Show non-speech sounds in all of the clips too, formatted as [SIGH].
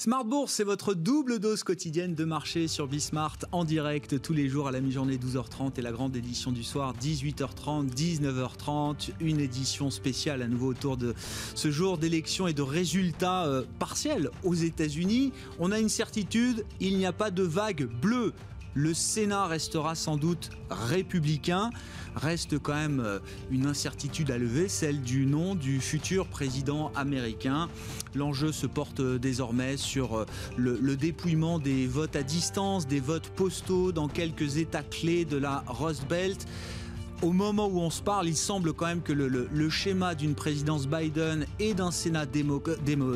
Smart Bourse, c'est votre double dose quotidienne de marché sur Bismart en direct tous les jours à la mi-journée 12h30 et la grande édition du soir 18h30, 19h30. Une édition spéciale à nouveau autour de ce jour d'élection et de résultats euh, partiels aux États-Unis. On a une certitude, il n'y a pas de vague bleue le Sénat restera sans doute républicain. Reste quand même euh, une incertitude à lever, celle du nom du futur président américain. L'enjeu se porte euh, désormais sur euh, le, dépouillement des votes à distance, des votes postaux dans quelques États clés de la Rust Belt au moment où on se parle, il semble quand même que le, schéma d'une présidence Biden et d'un Sénat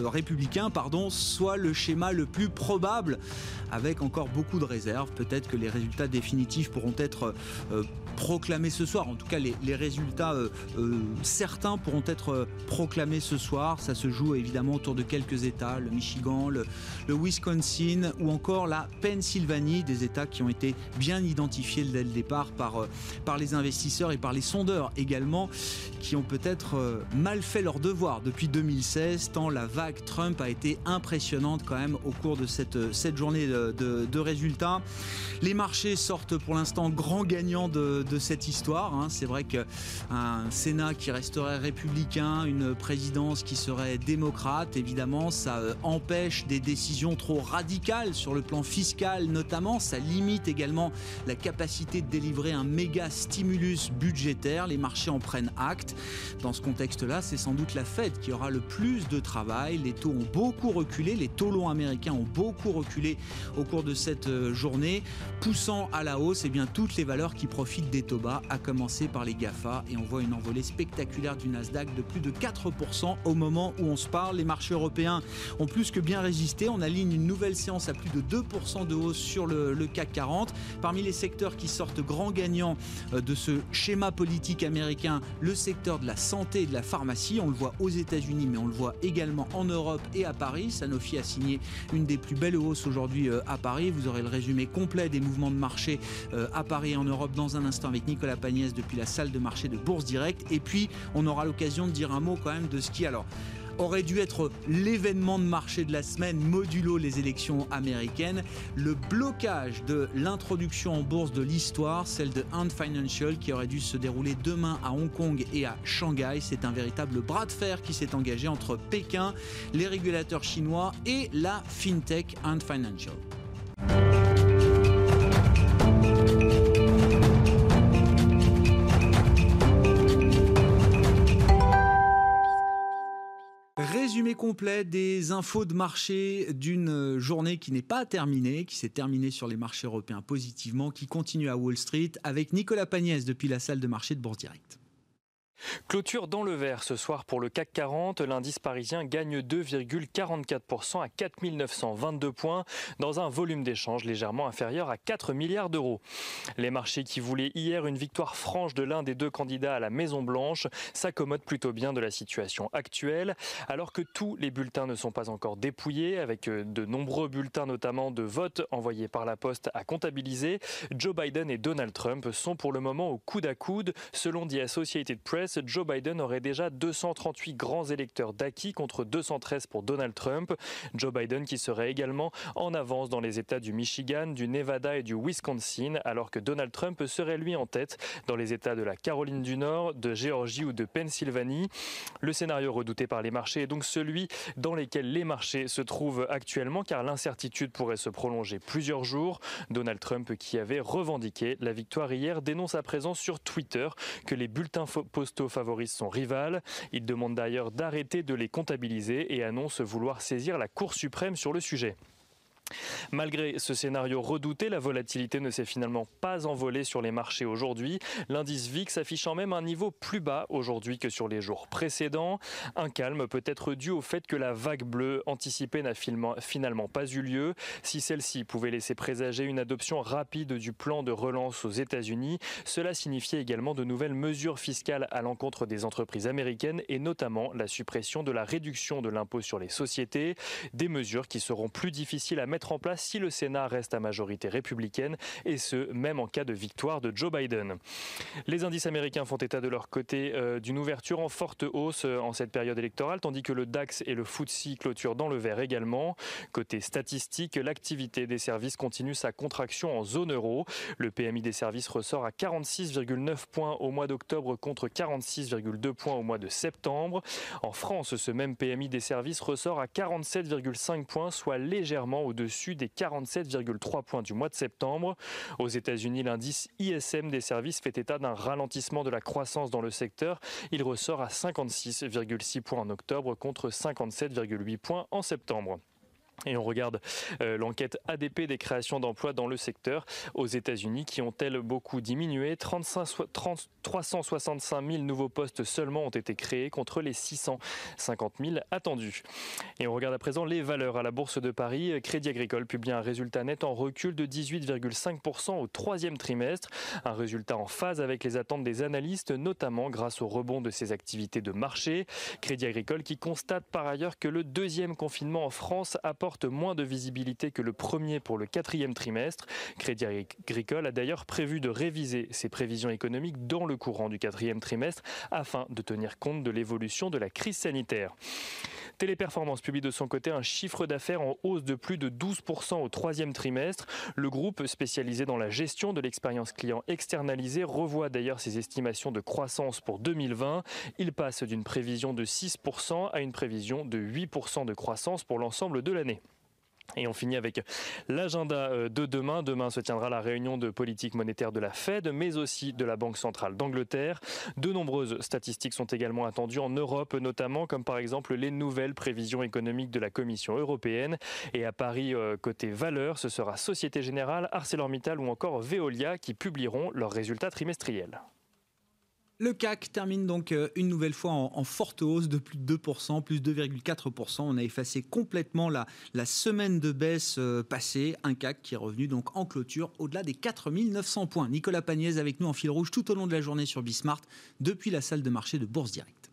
républicain pardon, soit le schéma le plus probable, avec encore beaucoup de réserves. Peut-être que les résultats définitifs pourront être euh, proclamés ce soir. En tout cas, les, résultats euh, euh, certains pourront être proclamés ce soir. Ça se joue évidemment autour de quelques États, le Michigan, le, Wisconsin ou encore la Pennsylvanie, des États qui ont été bien identifiés dès le départ par, par les investisseurs et par les sondeurs également, qui ont peut-être euh, mal fait leur devoir depuis 2016, tant la vague Trump a été impressionnante quand même au cours de cette, euh, cette journée de, résultats. Les marchés sortent pour l'instant grands gagnants de, cette histoire. Hein. C'est vrai qu'un Sénat qui resterait républicain, une présidence qui serait démocrate, évidemment, ça euh, empêche des décisions trop radicales sur le plan fiscal notamment. Ça limite également la capacité de délivrer un méga stimulus budgétaire. Les marchés en prennent acte. Dans ce contexte-là, c'est sans doute la Fed qui aura le plus de travail. Les taux ont beaucoup reculé. Les taux longs américains ont beaucoup reculé au cours de cette euh, journée, poussant à la hausse eh bien, toutes les valeurs qui profitent des taux bas, à commencer par les GAFA. Et on voit une envolée spectaculaire du Nasdaq de plus de 4% au moment où on se parle. Les marchés européens ont plus que bien résisté. On aligne une nouvelle séance à plus de 2% de hausse sur le, le CAC 40. Parmi les secteurs qui sortent grands gagnants euh, de ce schéma politique américain, le secteur de la santé et de la pharmacie. On le voit aux États-Unis, mais on le voit également en Europe et à Paris. Sanofi a signé une des plus belles hausses aujourd'hui euh, à Paris. Vous aurez le résumé complet des mouvements de marché euh, à Paris et en Europe dans un instant avec Nicolas Pagnès depuis la salle de marché de Bourse Direct. Et puis, on aura l'occasion de dire un mot quand même de ce qui, alors, aurait dû être l'événement de marché de la semaine, modulo les élections américaines, le blocage de l'introduction en bourse de l'histoire, celle de Ant Financial, qui aurait dû se dérouler demain à Hong Kong et à Shanghai. C'est un véritable bras de fer qui s'est engagé entre Pékin, les régulateurs chinois et la FinTech Ant Financial. Résumé complet des infos de marché d'une journée qui n'est pas terminée, qui s'est terminée sur les marchés européens positivement, qui continue à Wall Street avec Nicolas Pagnès depuis la salle de marché de Bourse Direct. Clôture dans le vert ce soir pour le CAC 40. L'indice parisien gagne 2,44% à 4 922 points dans un volume d'échange légèrement inférieur à 4 milliards d'euros. Les marchés qui voulaient hier une victoire franche de l'un des deux candidats à la Maison Blanche s'accommodent plutôt bien de la situation actuelle alors que tous les bulletins ne sont pas encore dépouillés avec euh, de nombreux bulletins notamment de vote envoyés par la poste à comptabiliser. Joe Biden et Donald Trump sont pour le moment au coude à coude selon The Associated Press Joe Biden aurait déjà 238 grands électeurs d'acquis contre 213 pour Donald Trump. Joe Biden qui serait également en avance dans les États du Michigan, du Nevada et du Wisconsin, alors que Donald Trump serait lui en tête dans les États de la Caroline du Nord, de Géorgie ou de Pennsylvanie. Le scénario redouté par les marchés est donc celui dans lequel les marchés se trouvent actuellement, car l'incertitude pourrait se prolonger plusieurs jours. Donald Trump, qui avait revendiqué la victoire hier, dénonce à présent sur Twitter que les bulletins postaux favorise son rival. Il demande d'ailleurs d'arrêter de les comptabiliser et annonce vouloir saisir la Cour suprême sur le sujet. Malgré ce scénario redouté, la volatilité ne s'est finalement pas envolée sur les marchés aujourd'hui. L'indice VIX affichant même un niveau plus bas aujourd'hui que sur les jours précédents. Un calme peut être dû au fait que la vague bleue anticipée n'a finalement pas eu lieu. Si celle-ci pouvait laisser présager une adoption rapide du plan de relance aux États-Unis, cela signifiait également de nouvelles mesures fiscales à l'encontre des entreprises américaines et notamment la suppression de la réduction de l'impôt sur les sociétés. Des mesures qui seront plus difficiles à mettre en place si le Sénat reste à majorité républicaine, et ce, même en cas de victoire de Joe Biden. Les indices américains font état de leur côté euh, d'une ouverture en forte hausse euh, en cette période électorale, tandis que le DAX et le FTSE clôturent dans le vert également. Côté statistique, l'activité des services continue sa contraction en zone euro. Le PMI des services ressort à 46,9 points au mois d'octobre contre 46,2 points au mois de septembre. En France, ce même PMI des services ressort à 47,5 points, soit légèrement au-dessus des 47,3 points du mois de septembre. Aux États-Unis, l'indice ISM des services fait état d'un ralentissement de la croissance dans le secteur. Il ressort à 56,6 points en octobre contre 57,8 points en septembre. Et on regarde euh, l'enquête ADP des créations d'emplois dans le secteur aux États-Unis qui ont-elles beaucoup diminué 35, 30, 365 000 nouveaux postes seulement ont été créés contre les 650 000 attendus. Et on regarde à présent les valeurs à la Bourse de Paris. Crédit Agricole publie un résultat net en recul de 18,5% au troisième trimestre. Un résultat en phase avec les attentes des analystes, notamment grâce au rebond de ses activités de marché. Crédit Agricole qui constate par ailleurs que le deuxième confinement en France apporte moins de visibilité que le premier pour le quatrième trimestre. Crédit Agricole a d'ailleurs prévu de réviser ses prévisions économiques dans le courant du quatrième trimestre afin de tenir compte de l'évolution de la crise sanitaire. Téléperformance publie de son côté un chiffre d'affaires en hausse de plus de 12% au troisième trimestre. Le groupe spécialisé dans la gestion de l'expérience client externalisée revoit d'ailleurs ses estimations de croissance pour 2020. Il passe d'une prévision de 6% à une prévision de 8% de croissance pour l'ensemble de l'année. Et on finit avec l'agenda euh, de demain. Demain se tiendra la réunion de politique monétaire de la Fed, mais aussi de la Banque centrale d'Angleterre. De nombreuses statistiques sont également attendues en Europe, notamment comme par exemple les nouvelles prévisions économiques de la Commission européenne. Et à Paris, euh, côté valeur, ce sera Société Générale, ArcelorMittal ou encore Veolia qui publieront leurs résultats trimestriels. Le CAC termine donc euh, une nouvelle fois en, forte hausse de plus de 2%, plus 2,4%. On a effacé complètement la, semaine de baisse euh, passée. Un CAC qui est revenu donc en clôture au-delà des 4900 points. Nicolas Pagnès avec nous en fil rouge tout au long de la journée sur Bismart depuis la salle de marché de Bourse Direct.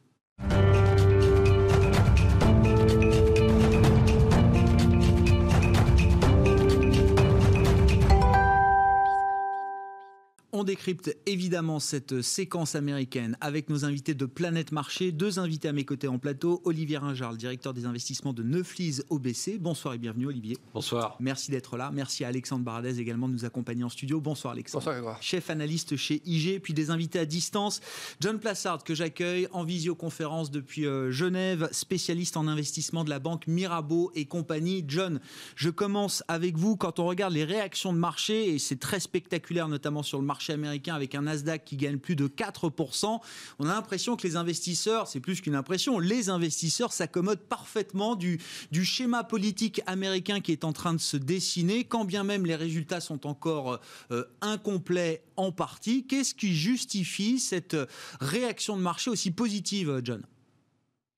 On décrypte évidemment cette séquence américaine avec nos invités de Planète Marché. Deux invités à mes côtés en plateau. Olivier Ringard, directeur des investissements de Neuflis OBC. Bonsoir et bienvenue Olivier. Bonsoir. Merci d'être là. Merci à Alexandre Baradez également de nous accompagner en studio. Bonsoir Alexandre. Bonsoir Chef analyste chez IG. Puis des invités à distance. John Plassard que j'accueille en visioconférence depuis euh, Genève, spécialiste en investissement de la banque Mirabeau et compagnie. John, je commence avec vous. Quand on regarde les réactions de marché, et c'est très spectaculaire notamment sur le marché américain avec un Nasdaq qui gagne plus de 4%, on a l'impression que les investisseurs, c'est plus qu'une impression, les investisseurs s'accommodent parfaitement du, du schéma politique américain qui est en train de se dessiner, quand bien même les résultats sont encore euh, incomplets en partie. Qu'est-ce qui justifie cette réaction de marché aussi positive, John?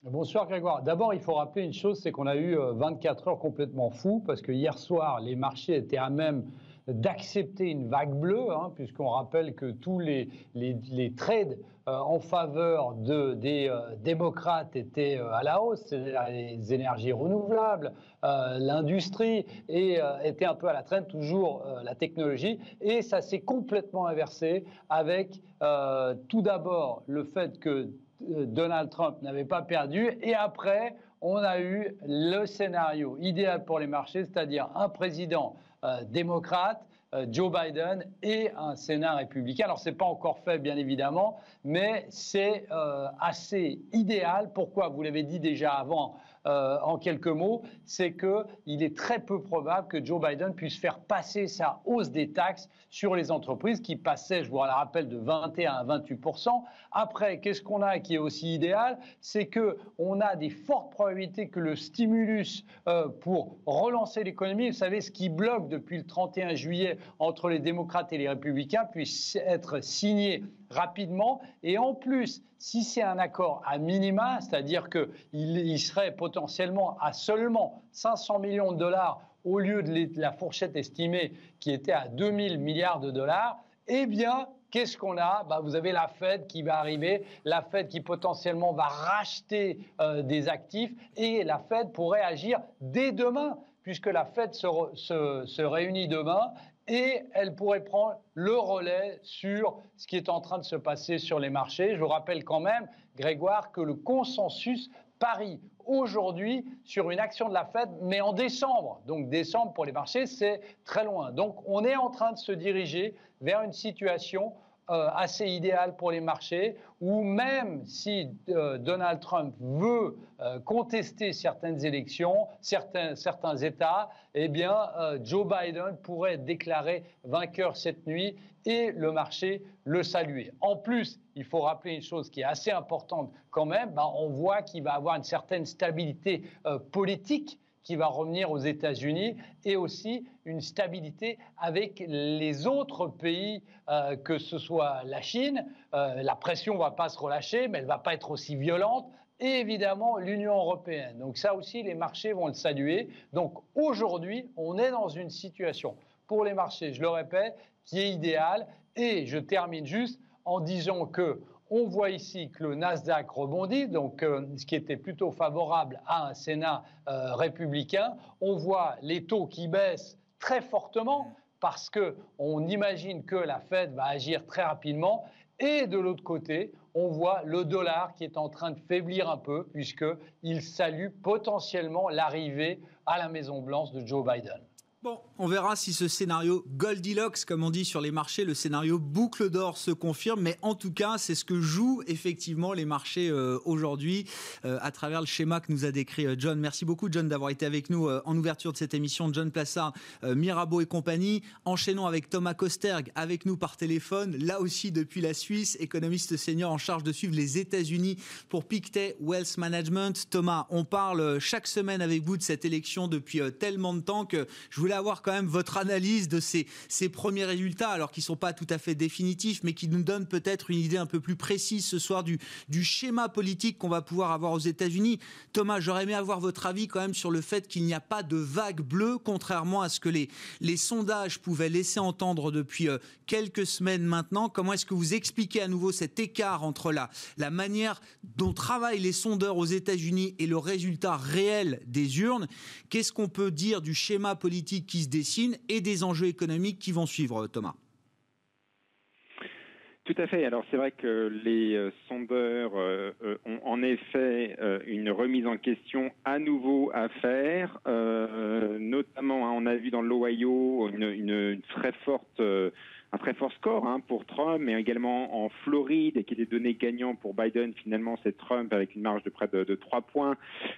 Bonsoir Grégoire. D'abord, il faut rappeler une chose, c'est qu'on a eu 24 euh, heures complètement fous parce que hier soir, les marchés étaient à même d'accepter une vague bleue, hein, puisqu'on rappelle que tous les, les, trades euh, en faveur de, des euh, démocrates étaient euh, à la hausse, c'est-à-dire les énergies renouvelables, l'industrie, et était un peu à la traîne, toujours la technologie. Et ça s'est complètement inversé avec tout d'abord le fait que Donald Trump n'avait pas perdu, et après, on a eu le scénario idéal pour les marchés, c'est-à-dire un président euh, démocrate, euh, Joe Biden et un Sénat républicain. Alors, ce n'est pas encore fait, bien évidemment, mais c'est euh, assez idéal. Pourquoi? Vous l'avez dit déjà avant euh, en quelques mots, c'est qu'il est très peu probable que Joe Biden puisse faire passer sa hausse des taxes sur les entreprises qui passait, je vous le rappelle, de 21 à 28% Après, qu'est-ce qu'on a qui est aussi idéal? C'est qu'on a des fortes probabilités que le stimulus euh, pour relancer l'économie, vous savez, ce qui bloque depuis le 31 juillet entre les démocrates et les républicains, puisse être signé rapidement. Et en plus, si c'est un accord à minima, c'est-à-dire qu'il il serait potentiellement à seulement 500 millions de dollars au lieu de la fourchette estimée qui était à 2000 milliards de dollars, eh bien, qu'est-ce qu'on a? Bah, Vous avez la Fed qui va arriver, la Fed qui potentiellement va racheter euh, des actifs et la Fed pourrait agir dès demain puisque la Fed se, réunit demain et elle pourrait prendre le relais sur ce qui est en train de se passer sur les marchés. Je vous rappelle quand même, Grégoire, que le consensus parie aujourd'hui sur une action de la Fed, mais en décembre. Donc décembre pour les marchés, c'est très loin. Donc on est en train de se diriger vers une situation assez idéal pour les marchés, où même si euh, Donald Trump veut euh, contester certaines élections, certains, certains États, eh bien, Joe Biden pourrait déclaré vainqueur cette nuit et le marché le saluer. En plus, il faut rappeler une chose qui est assez importante quand même, ben, on voit qu'il va avoir une certaine stabilité politique qui va revenir aux États-Unis et aussi une stabilité avec les autres pays, euh, que ce soit la Chine. Euh, la pression ne va pas se relâcher, mais elle ne va pas être aussi violente. Et évidemment, l'Union européenne. Donc ça aussi, les marchés vont le saluer. Donc aujourd'hui, on est dans une situation, pour les marchés, je le répète, qui est idéale. Et je termine juste en disant que on voit ici que le Nasdaq rebondit, donc euh, ce qui était plutôt favorable à un Sénat euh, républicain. On voit les taux qui baissent très fortement parce qu'on imagine que la Fed va agir très rapidement. Et de l'autre côté, on voit le dollar qui est en train de faiblir un peu puisqu'il salue potentiellement l'arrivée à la Maison-Blanche de Joe Biden. Bon, on verra si ce scénario Goldilocks, comme on dit sur les marchés, le scénario boucle d'or se confirme. Mais en tout cas, c'est ce que jouent effectivement les marchés euh, aujourd'hui euh, à travers le schéma que nous a décrit euh, John. Merci beaucoup, John, d'avoir été avec nous en ouverture de cette émission. John Plassard, Mirabeau et compagnie. Enchaînons avec Thomas Kosterg, avec nous par téléphone, là aussi depuis la Suisse, économiste senior en charge de suivre les États-Unis pour Pictet Wealth Management. Thomas, on parle chaque semaine avec vous de cette élection depuis tellement de temps que je voulais avoir quand votre analyse de ces, premiers résultats, alors qu'ils ne sont pas tout à fait définitifs, mais qui nous donnent peut-être une idée un peu plus précise ce soir du, schéma politique qu'on va pouvoir avoir aux États-Unis. Thomas, j'aurais aimé avoir votre avis quand même sur le fait qu'il n'y a pas de vague bleue, contrairement à ce que les, sondages pouvaient laisser entendre depuis euh, quelques semaines maintenant. Comment est-ce que vous expliquez à nouveau cet écart entre la, la manière dont travaillent les sondeurs aux États-Unis et le résultat réel des urnes? Qu'est-ce qu'on peut dire du schéma politique qui se et des enjeux économiques qui vont suivre, Thomas. Tout à fait. Alors c'est vrai que les euh, sondeurs euh, euh, ont en effet une remise en question à nouveau à faire. notamment, hein, on a vu dans l'Ohio une, très forte un très fort score hein, pour Trump, mais également en Floride, qui était donné gagnant pour Biden. Finalement, c'est Trump avec une marge de près de, de 3 points.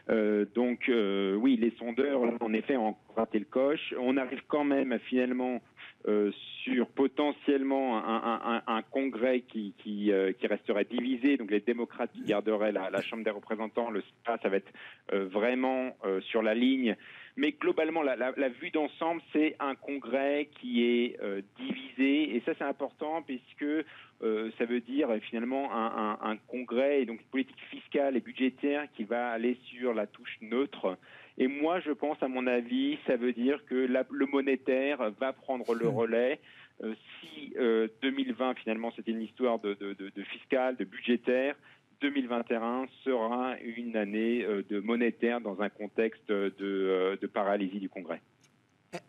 Euh, donc, euh, oui, les sondeurs, en effet, ont raté le coche. On arrive quand même finalement euh, sur potentiellement un, un, un, congrès qui, qui, euh, qui, resterait divisé, donc les démocrates qui garderaient la, la Chambre des représentants, le ça va être euh, vraiment sur la ligne mais globalement, la, la, vue d'ensemble, c'est un congrès qui est euh, divisé, et ça c'est important puisque euh, ça veut dire finalement un, un, un, congrès et donc une politique fiscale et budgétaire qui va aller sur la touche neutre. Et moi, je pense, à mon avis, ça veut dire que la, le monétaire va prendre le hmm. relais. Euh, si 2020 finalement c'était une histoire de, de, de, de fiscal, de budgétaire, 2021 sera une année euh, de monétaire dans un contexte de, euh, de paralysie du Congrès.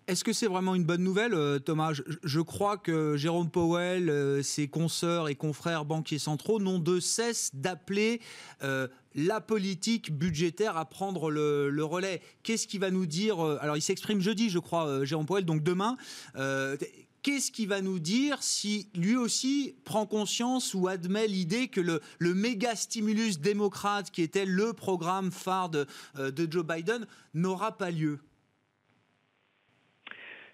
Est-ce que c'est vraiment une bonne nouvelle, euh, Thomas? Je, crois que Jérôme Powell, ses consoeurs et confrères banquiers centraux n'ont de cesse d'appeler la politique budgétaire à prendre le, relais. Qu'est-ce qui va nous dire Alors, il s'exprime jeudi, je crois, Jérôme Powell, donc demain qu'est-ce qu'il va nous dire si lui aussi prend conscience ou admet l'idée que le, méga stimulus démocrate qui était le programme phare de, euh, Joe Biden n'aura pas lieu?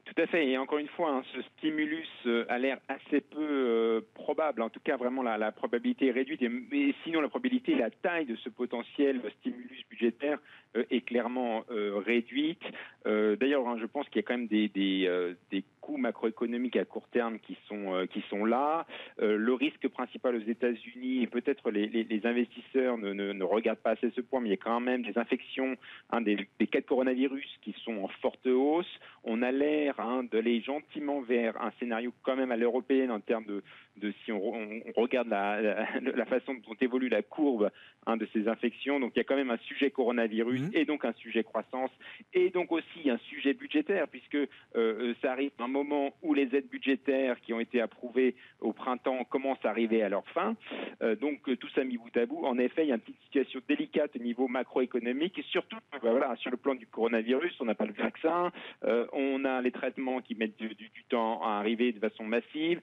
Tout à fait. Et encore une fois, hein, ce stimulus euh, a l'air assez peu euh, probable. En tout cas, vraiment, la, probabilité est réduite. mais sinon, la probabilité, la taille de ce potentiel stimulus budgétaire est clairement réduite. D'ailleurs, hein, je pense qu'il y a quand même des coûts macroéconomiques à court terme qui sont euh, qui sont là. Euh, le risque principal aux États-Unis et peut-être les, les, investisseurs ne, ne, regardent pas assez ce point, mais il y a quand même des infections, hein, des, des cas de coronavirus qui sont en forte hausse. On a l'air, hein, d'aller gentiment vers un scénario quand même à l'européenne en termes de, de si on, regarde la, la, façon dont évolue la courbe hein, de ces infections. Donc il y a quand même un sujet coronavirus mmh. et donc un sujet croissance et donc aussi un sujet budgétaire puisque euh, ça arrive à un moment où les aides budgétaires qui ont été approuvées au printemps commencent à arriver à leur fin. Euh, donc tout ça mis bout à bout. En effet, il y a une petite situation délicate au niveau macroéconomique et surtout bah, voilà, sur le plan du coronavirus, on n'a pas le vaccin, euh, on a les traitements qui mettent du, temps à arriver de façon massive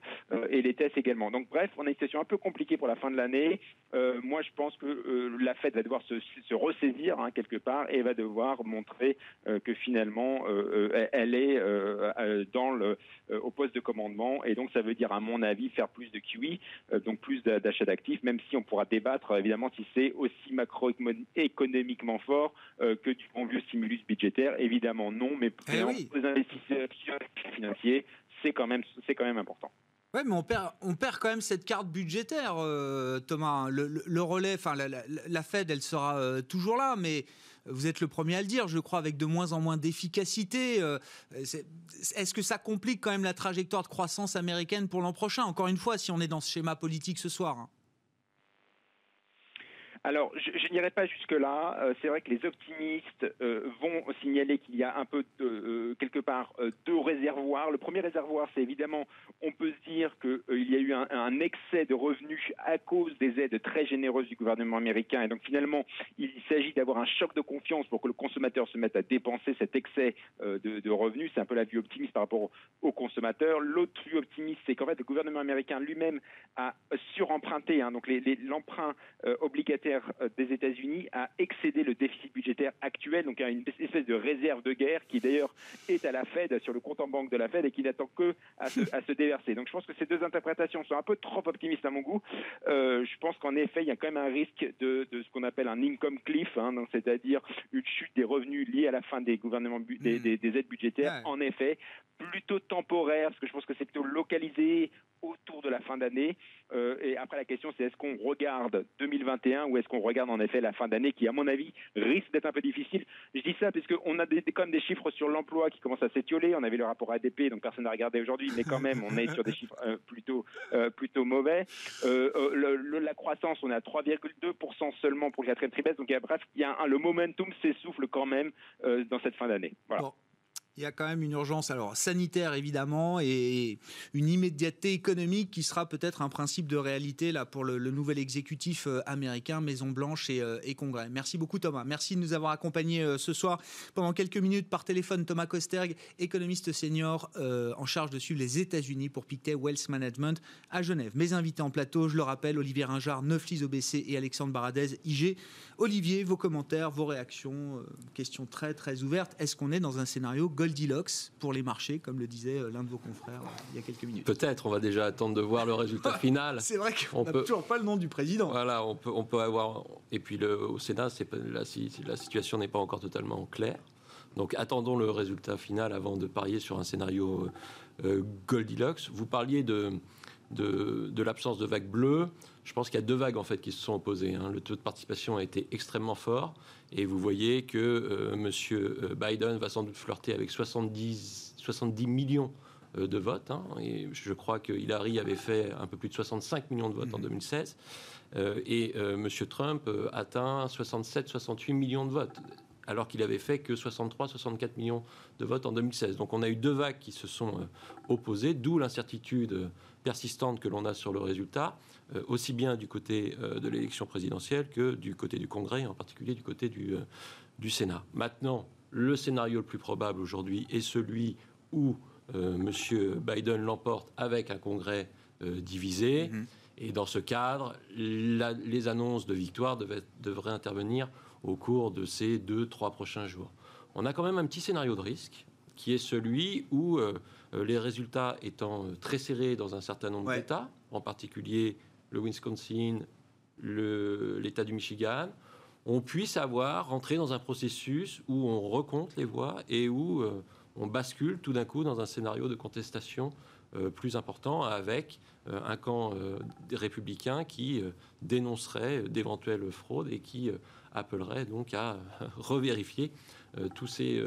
et les tests également. Donc bref, on a une situation un peu compliquée pour la fin de l'année. Euh, moi, je pense que euh, la Fed va devoir se, ressaisir hein, quelque part et va devoir montrer euh, que finalement, elle est dans le, au poste de commandement. Et donc, ça veut dire, à mon avis, faire plus de QE, donc plus d'achat d'actifs, même si on pourra débattre, évidemment, si c'est aussi macroéconomiquement fort que du bon vieux stimulus budgétaire. Évidemment, non, mais pour eh les investisseurs financiers, c'est quand même, c'est quand même important. Ouais, mais on perd, on perd quand même cette carte budgétaire, euh, Thomas. Le, relais, enfin, la, Fed, elle sera euh, toujours là, mais vous êtes le premier à le dire, je crois, avec de moins en moins d'efficacité. Euh, est-ce que ça complique quand même la trajectoire de croissance américaine pour l'an prochain? Encore une fois, si on est dans ce schéma politique ce soir. Hein. Alors, je, n'irai pas jusque-là. Euh, c'est vrai que les optimistes euh, vont signaler qu'il y a un peu, euh, quelque part, deux réservoirs. Le premier réservoir, c'est évidemment, on peut se dire qu'il y a eu un, excès de revenus à cause des aides très généreuses du gouvernement américain. Et donc, finalement, il s'agit d'avoir un choc de confiance pour que le consommateur se mette à dépenser cet excès de, revenus. C'est un peu la vue optimiste par rapport aux consommateurs. L'autre vue optimiste, c'est qu'en fait, le gouvernement américain lui-même a suremprunté. Hein, donc, l'emprunt obligataire euh, des États-Unis a excédé le déficit budgétaire actuel, donc a une espèce de réserve de guerre qui d'ailleurs est à la Fed, sur le compte en banque de la Fed et qui n'attend que à se, déverser. Donc je pense que ces deux interprétations sont un peu trop optimistes à mon goût. Euh, je pense qu'en effet, il y a quand même un risque de, ce qu'on appelle un income cliff, hein, c'est-à-dire une chute des revenus liés à la fin des gouvernements des, hmm. aides budgétaires. En effet, plutôt temporaire, parce que je pense que c'est plutôt localisé autour de la fin d'année. Euh, et après, la question, c'est est-ce qu'on regarde 2021 ou est-ce qu'on regarde en effet la fin d'année qui, à mon avis, risque d'être un peu difficile? Je dis ça parce qu'on a quand même des chiffres sur l'emploi qui commencent à s'étioler. On avait le rapport ADP, donc personne n'a regardé aujourd'hui, mais quand même, on est sur des chiffres euh, plutôt, euh, plutôt mauvais. la croissance, on est à 3,2% seulement pour le quatrième trimestre. Donc, bref, il y a le momentum s'essouffle quand même dans cette fin d'année. Voilà il y a quand même une urgence alors sanitaire évidemment et une immédiateté économique qui sera peut-être un principe de réalité là pour le, nouvel exécutif euh, américain Maison Blanche euh, et, Congrès. Merci beaucoup Thomas. Merci de nous avoir accompagnés euh, ce soir pendant quelques minutes par téléphone. Thomas Kosterg, économiste senior en charge de suivre les États-Unis pour Pictet Wealth Management à Genève. Mes invités en plateau, je le rappelle, Olivier Ringard, Neuflis OBC et Alexandre Baradez IG. Olivier, vos commentaires, vos réactions, questions très très ouvertes. Est-ce qu'on est dans un scénario Goldilocks pour les marchés, comme le disait euh, l'un de vos confrères euh, il y a quelques minutes. Peut-être, on va déjà attendre de voir le résultat final. C'est vrai qu'on n'a toujours pas le nom du président. Voilà, on peut, on peut avoir. Et puis le, au Sénat, la, la situation n'est pas encore totalement claire. Donc attendons le résultat final avant de parier sur un scénario euh, Goldilocks. Vous parliez de, de, de l'absence de vague bleue. Je pense qu'il y a deux vagues en fait qui se sont opposées. Hein. Le taux de participation a été extrêmement fort et vous voyez que euh, Monsieur euh, Biden va sans doute flirter avec 70, 70 millions euh, de votes. Hein. et je crois que Hillary avait fait un peu plus de 65 millions de votes en 2016. Mmh. et Monsieur Trump atteint 67-68 millions de votes alors qu'il avait fait que 63-64 millions de votes en 2016. Donc on a eu deux vagues qui se sont opposées, d'où l'incertitude persistante que l'on a sur le résultat. Euh, aussi bien du côté euh, de l'élection présidentielle que du côté du Congrès, en particulier du côté du, euh, du Sénat. Maintenant, le scénario le plus probable aujourd'hui est celui où M. Biden l'emporte avec un Congrès divisé. Mm-hmm. Et dans ce cadre, les annonces de victoire devraient intervenir au cours de ces deux, trois prochains jours. On a quand même un petit scénario de risque qui est celui où les résultats étant très serrés dans un certain nombre d'États, en particulier le Wisconsin, l'État du Michigan, on puisse avoir rentré dans un processus où on recompte les voix et où euh, on bascule tout d'un coup dans un scénario de contestation euh, plus important avec euh, un camp des républicains qui dénoncerait d'éventuelles fraudes et qui appellerait donc à revérifier tous ces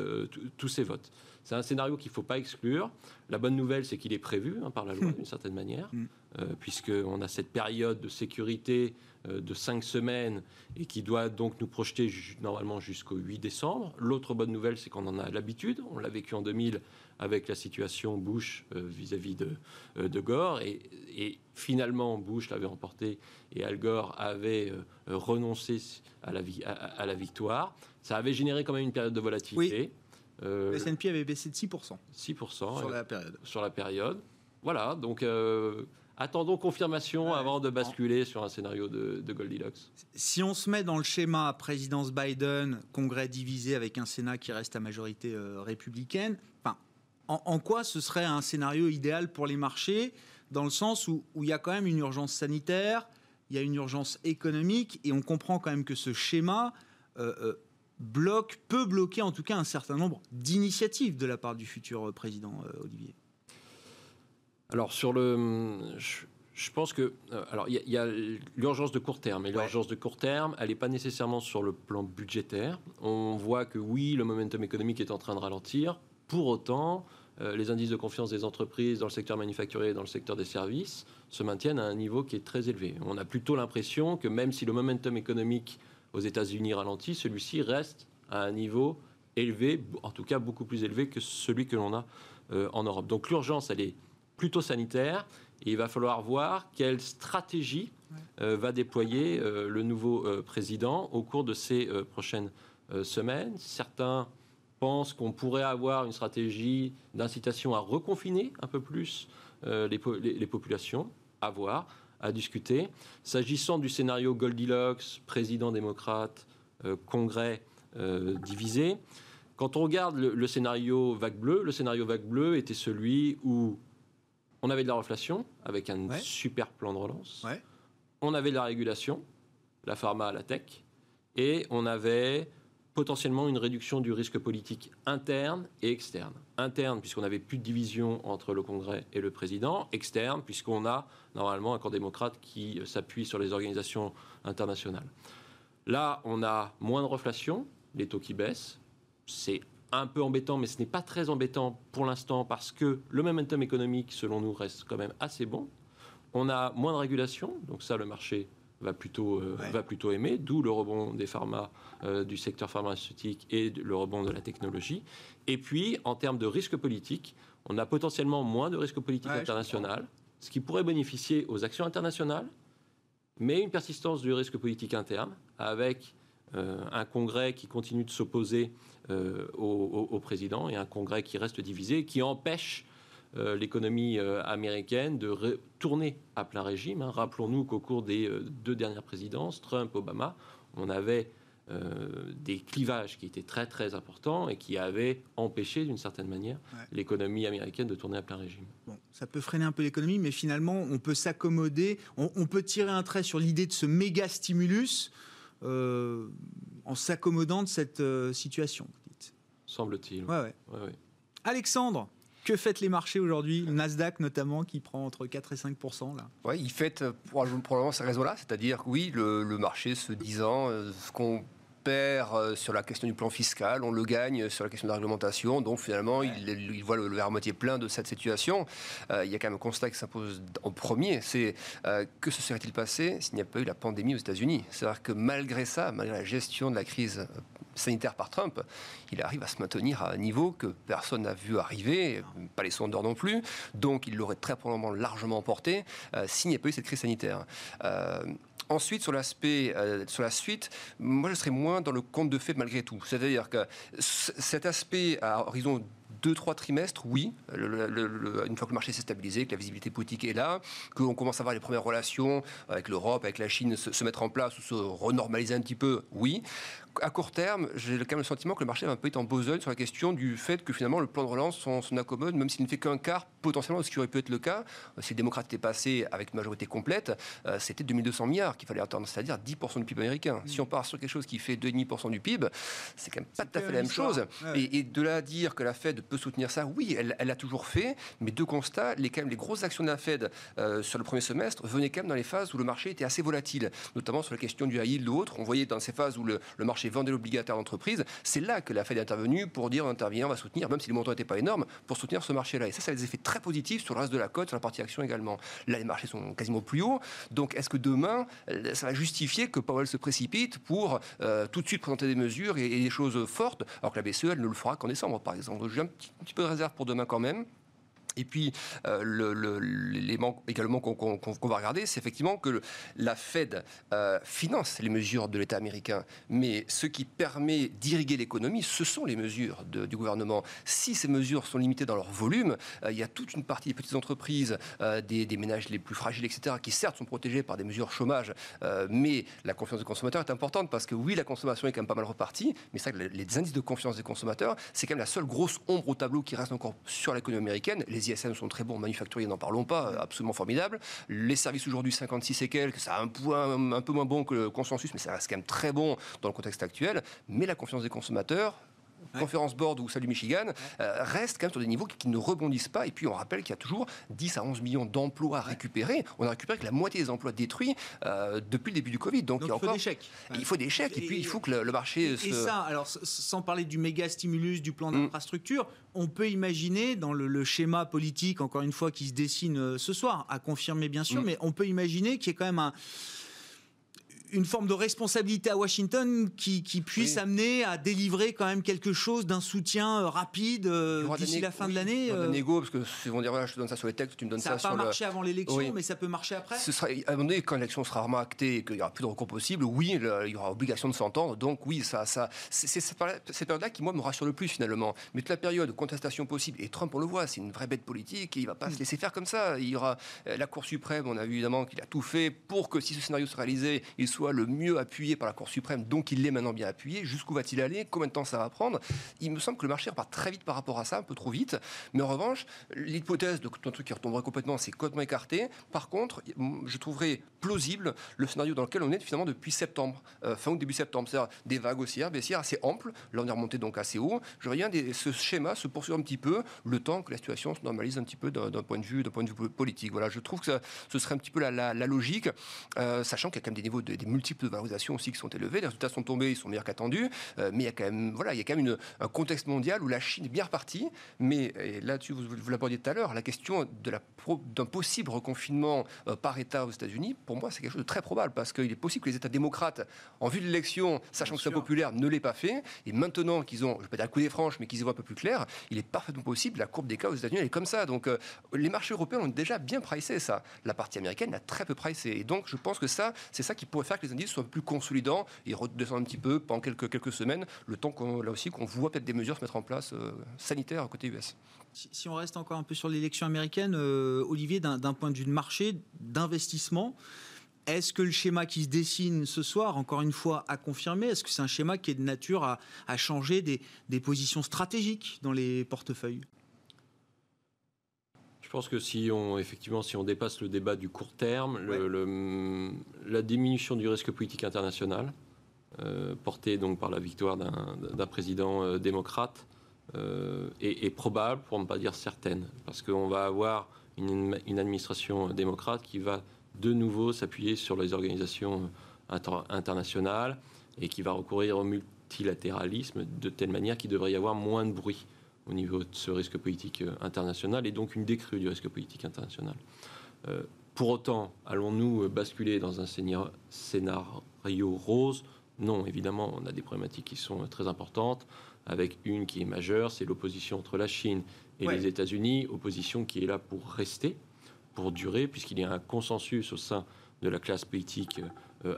votes. C'est un scénario qu'il ne faut pas exclure. La bonne nouvelle, c'est qu'il est prévu hein, par la loi d'une certaine manière, Mm. euh, puisqu'on a cette période de sécurité euh, de cinq semaines et qui doit donc nous projeter ju- normalement jusqu'au 8 décembre. L'autre bonne nouvelle, c'est qu'on en a l'habitude. On l'a vécu en 2000 avec la situation Bush euh, vis-à-vis de, de Gore. Et, et finalement, Bush l'avait emporté et Al Gore avait renoncé à la, vi- à- à la victoire. Ça avait généré quand même une période de volatilité. Le S&P avait baissé de 6% 6% sur euh, la période. sur la période. Voilà, donc euh, attendons confirmation Ouais, avant de basculer sur un scénario de, de Goldilocks. Si on se met dans le schéma présidence Biden, Congrès divisé avec un Sénat qui reste à majorité euh, républicaine, enfin, en, en quoi ce serait un scénario idéal pour les marchés Dans le sens où, où il y a quand même une urgence sanitaire, il y a une urgence économique, et on comprend quand même que ce schéma euh, euh, bloque, peut bloquer en tout cas un certain nombre d'initiatives de la part du futur euh, président euh, Olivier. Alors sur le, je, je pense que, euh, alors il y a- l'urgence de court terme, et l'urgence de court terme, elle n'est pas nécessairement sur le plan budgétaire. On voit que oui, le momentum économique est en train de ralentir. Pour autant, euh, les indices de confiance des entreprises dans le secteur manufacturier et dans le secteur des services se maintiennent à un niveau qui est très élevé. On a plutôt l'impression que même si le momentum économique aux États-Unis ralentit, celui-ci reste à un niveau élevé, en tout cas beaucoup plus élevé que celui que l'on a euh, en Europe. Donc l'urgence, elle est plutôt sanitaire. Et il va falloir voir quelle stratégie euh, va déployer euh, le nouveau président au cours de ces prochaines semaines. Certains pensent qu'on pourrait avoir une stratégie d'incitation à reconfiner un peu plus les, po- les- les populations, à voir, à discuter. S'agissant du scénario Goldilocks, président démocrate, euh, congrès euh, divisé, quand on regarde le, le scénario vague bleue, le scénario vague bleue était celui où on avait de la reflation avec un Ouais. super plan de relance. Ouais. On avait de la régulation, la pharma, la tech, et on avait potentiellement une réduction du risque politique interne et externe. Interne, puisqu'on n'avait plus de division entre le Congrès et le président. Externe, puisqu'on a normalement un camp démocrate qui euh, s'appuie sur les organisations internationales. Là, on a moins de reflation, les taux qui baissent. C'est un peu embêtant, mais ce n'est pas très embêtant pour l'instant parce que le momentum économique, selon nous, reste quand même assez bon. On a moins de régulation, donc ça, le marché va plutôt, euh, Ouais. va plutôt aimer, d'où le rebond des pharma, euh, du secteur pharmaceutique et le rebond de la technologie. Et puis, en termes de risque politique, on a potentiellement moins de risque politique Ouais, international, ce qui pourrait bénéficier aux actions internationales, mais une persistance du risque politique interne, avec euh, un Congrès qui continue de s'opposer au, au- au président et un Congrès qui reste divisé, qui empêche euh, l'économie euh, américaine de tourner à plein régime. hein. Rappelons-nous qu'au cours des euh, deux dernières présidences, Trump, Obama, on avait des clivages qui étaient très très importants et qui avaient empêché d'une certaine manière Ouais. l'économie américaine de tourner à plein régime. Bon, ça peut freiner un peu l'économie, mais finalement, on peut s'accommoder, on, on peut tirer un trait sur l'idée de ce méga stimulus en s'accommodant de cette situation. vous dites. Semble-t-il. Ouais, ouais. Alexandre, que fêtent les marchés aujourd'hui Le Nasdaq notamment, qui prend entre 4 et 5% là? Oui, il fait euh, probablement ces raisons-là, c'est-à-dire oui, le, le marché se disant euh, ce qu'on perd euh, sur la question du plan fiscal, on le gagne sur la question de la réglementation, donc finalement il, il voit le, le verre à moitié plein de cette situation. Euh, il y a quand même un constat qui s'impose en premier, c'est euh, que se serait-il passé s'il n'y a pas eu la pandémie aux États-Unis? C'est-à-dire que malgré ça, malgré la gestion de la crise sanitaire par Trump, il arrive à se maintenir à un niveau que personne n'a vu arriver, pas les sondeurs non plus, donc il l'aurait très probablement largement emporté euh, s'il n'y a pas eu cette crise sanitaire. Ensuite, sur l'aspect, euh, la suite, moi je serais moins dans le compte de fait malgré tout. C'est-à-dire que cet aspect à horizon deux, trois trimestres, oui, une fois que le marché s'est stabilisé, que la visibilité politique est là, qu'on commence à voir les premières relations avec l'Europe, avec la Chine se mettre en place ou se renormaliser un petit peu, oui. À court terme, j'ai quand même le sentiment que le marché va un peu être en besogne sur la question du fait que finalement le plan de relance s'en accommode, même s'il ne fait qu'un quart potentiellement de ce qui aurait pu être le cas. Euh, Si les démocrates étaient passés avec une majorité complète, euh, c'était 2200 milliards qu'il fallait attendre, c'est-à-dire 10% du PIB américain. Si on part sur quelque chose qui fait 2,5% du PIB, c'est quand même pas tout à fait la même chose. Ouais. Et, et de là à dire que la Fed peut soutenir ça, oui, elle elle l'a toujours fait, mais deux constats, les, quand même, les grosses actions de la Fed euh, sur le premier semestre venaient quand même dans les phases où le marché était assez volatile, notamment sur la question du high yield ou autre. On voyait dans ces phases où le, le marché marché vendait l'obligataire d'entreprise. C'est là que la Fed est intervenue pour dire on intervient, on va soutenir, même si les montants n'étaient pas énormes, pour soutenir ce marché-là. Et ça, ça a des effets très positifs sur le reste de la cote, sur la partie action également. Là, les marchés sont quasiment plus hauts. Donc, est-ce que demain, euh, ça va justifier que Powell se précipite pour euh, tout de suite présenter des mesures et, des choses fortes, alors que la BCE, elle ne le fera qu'en décembre, par exemple? J'ai un petit peu de réserve pour demain quand même. Et puis, euh, l'élément également qu'on va regarder, c'est effectivement que la Fed euh, finance les mesures de l'État américain. Mais ce qui permet d'irriguer l'économie, ce sont les mesures du gouvernement. Si ces mesures sont limitées dans leur volume, euh, il y a toute une partie des petites entreprises, des, ménages les plus fragiles, etc., qui certes sont protégés par des mesures chômage, mais la confiance des consommateurs est importante parce que oui, la consommation est quand même pas mal repartie, mais ça, les indices de confiance des consommateurs, c'est quand même la seule grosse ombre au tableau qui reste encore sur l'économie américaine. Les ISM sont très bons, manufacturiers, n'en parlons pas, absolument formidable. Les services aujourd'hui 56 et quelques, ça a un point un peu moins bon que le consensus, mais ça reste quand même très bon dans le contexte actuel. Mais la confiance des consommateurs, conférence board ou Salut Michigan, euh, reste quand même sur des niveaux qui, ne rebondissent pas. Et puis on rappelle qu'il y a toujours 10 à 11 millions d'emplois à récupérer. On a récupéré que la moitié des emplois détruits euh, depuis le début du Covid. Donc, il, y a faut des chèques. Il faut des chèques et, puis il faut que le, marché. Et, ça, alors sans parler du méga stimulus, du plan mm. d'infrastructure, on peut imaginer dans le, schéma politique, encore une fois, qui se dessine euh, ce soir, à confirmer bien sûr, mm. mais on peut imaginer qu'il y ait quand même un une forme de responsabilité à Washington qui, puisse amener à délivrer quand même quelque chose d'un soutien euh, rapide euh, d'ici la fin de l'année. Euh... négo, parce que ils vont dire voilà, je te donne ça sur les textes, tu me donnes ça, ça sur. Ça n'a pas marché avant l'élection, mais ça peut marcher après. Ce sera, à un moment donné, quand l'élection sera actée et qu'il n'y aura plus de recours possible, oui, il y aura obligation de s'entendre. Donc oui, ça, ça, c'est cette période-là qui moi me rassure le plus finalement. Mais toute la période de contestation possible et Trump on le voit, c'est une vraie bête politique. Et il va pas se laisser faire comme ça. Il y aura euh, la Cour suprême. On a vu évidemment qu'il a tout fait pour que si ce scénario se réalisait, il soit le mieux appuyé par la Cour suprême, donc il l'est maintenant bien appuyé. Jusqu'où va-t-il aller? Combien de temps ça va prendre? Il me semble que le marché repart très vite par rapport à ça, un peu trop vite. Mais en revanche, l'hypothèse de un truc qui retomberait complètement, c'est complètement écarté. Par contre, je trouverais plausible le scénario dans lequel on est finalement depuis septembre, euh, fin ou début septembre. C'est-à-dire des vagues haussières, baissières assez amples. Là, on est remonté donc assez haut. Je vois bien ce schéma se poursuivre un petit peu le temps que la situation se normalise un petit peu d'un point de vue, point de vue politique. Voilà, je trouve que ce serait un petit peu la, logique, euh, sachant qu'il y a quand même des niveaux, de, des multiples de valorisation aussi qui sont élevés. Les résultats sont tombés, ils sont meilleurs qu'attendus. Euh, mais il y a quand même, voilà, il y a quand même un contexte mondial où la Chine est bien repartie. Mais là-dessus, vous, vous l'abordiez tout à l'heure, la question d'un possible reconfinement euh, par État aux États-Unis, pour moi, c'est quelque chose de très probable parce qu'il est possible que les États démocrates, en vue de l'élection, sachant que c'est populaire, ne l'aient pas fait. Et maintenant qu'ils ont, je ne vais pas dire le coup des franches, mais qu'ils y voient un peu plus clair, il est parfaitement possible. La courbe des cas aux États-Unis, elle est comme ça. Donc, euh, les marchés européens ont déjà bien pricé ça. La partie américaine l'a très peu pricé. Et donc, je pense que ça, c'est ça qui pourrait faire les indices soient plus consolidants et redescendent un petit peu pendant quelques, quelques semaines, le temps qu'on, là aussi qu'on voit peut-être des mesures se mettre en place euh, sanitaires côté US. Si, on reste encore un peu sur l'élection américaine, euh, Olivier, d'un point de vue de marché, d'investissement, est-ce que le schéma qui se dessine ce soir, encore une fois, a confirmé Est-ce que c'est un schéma qui est de nature à, changer des, positions stratégiques dans les portefeuilles? Pense que si on, effectivement, si on dépasse le débat du court terme, la diminution du risque politique international, euh, porté donc par la victoire d'un président euh, démocrate, euh, est, probable, pour ne pas dire certaine, parce qu'on va avoir une, administration démocrate qui va de nouveau s'appuyer sur les organisations internationales et qui va recourir au multilatéralisme de telle manière qu'il devrait y avoir moins de bruit au niveau de ce risque politique international et donc une décrue du risque politique international. pour autant, allons-nous basculer dans un scénario rose? Non, évidemment, on a des problématiques qui sont très importantes, avec une qui est majeure, c'est l'opposition entre la Chine et les États-Unis, opposition qui est là pour rester, pour durer, puisqu'il y a un consensus au sein de la classe politique euh,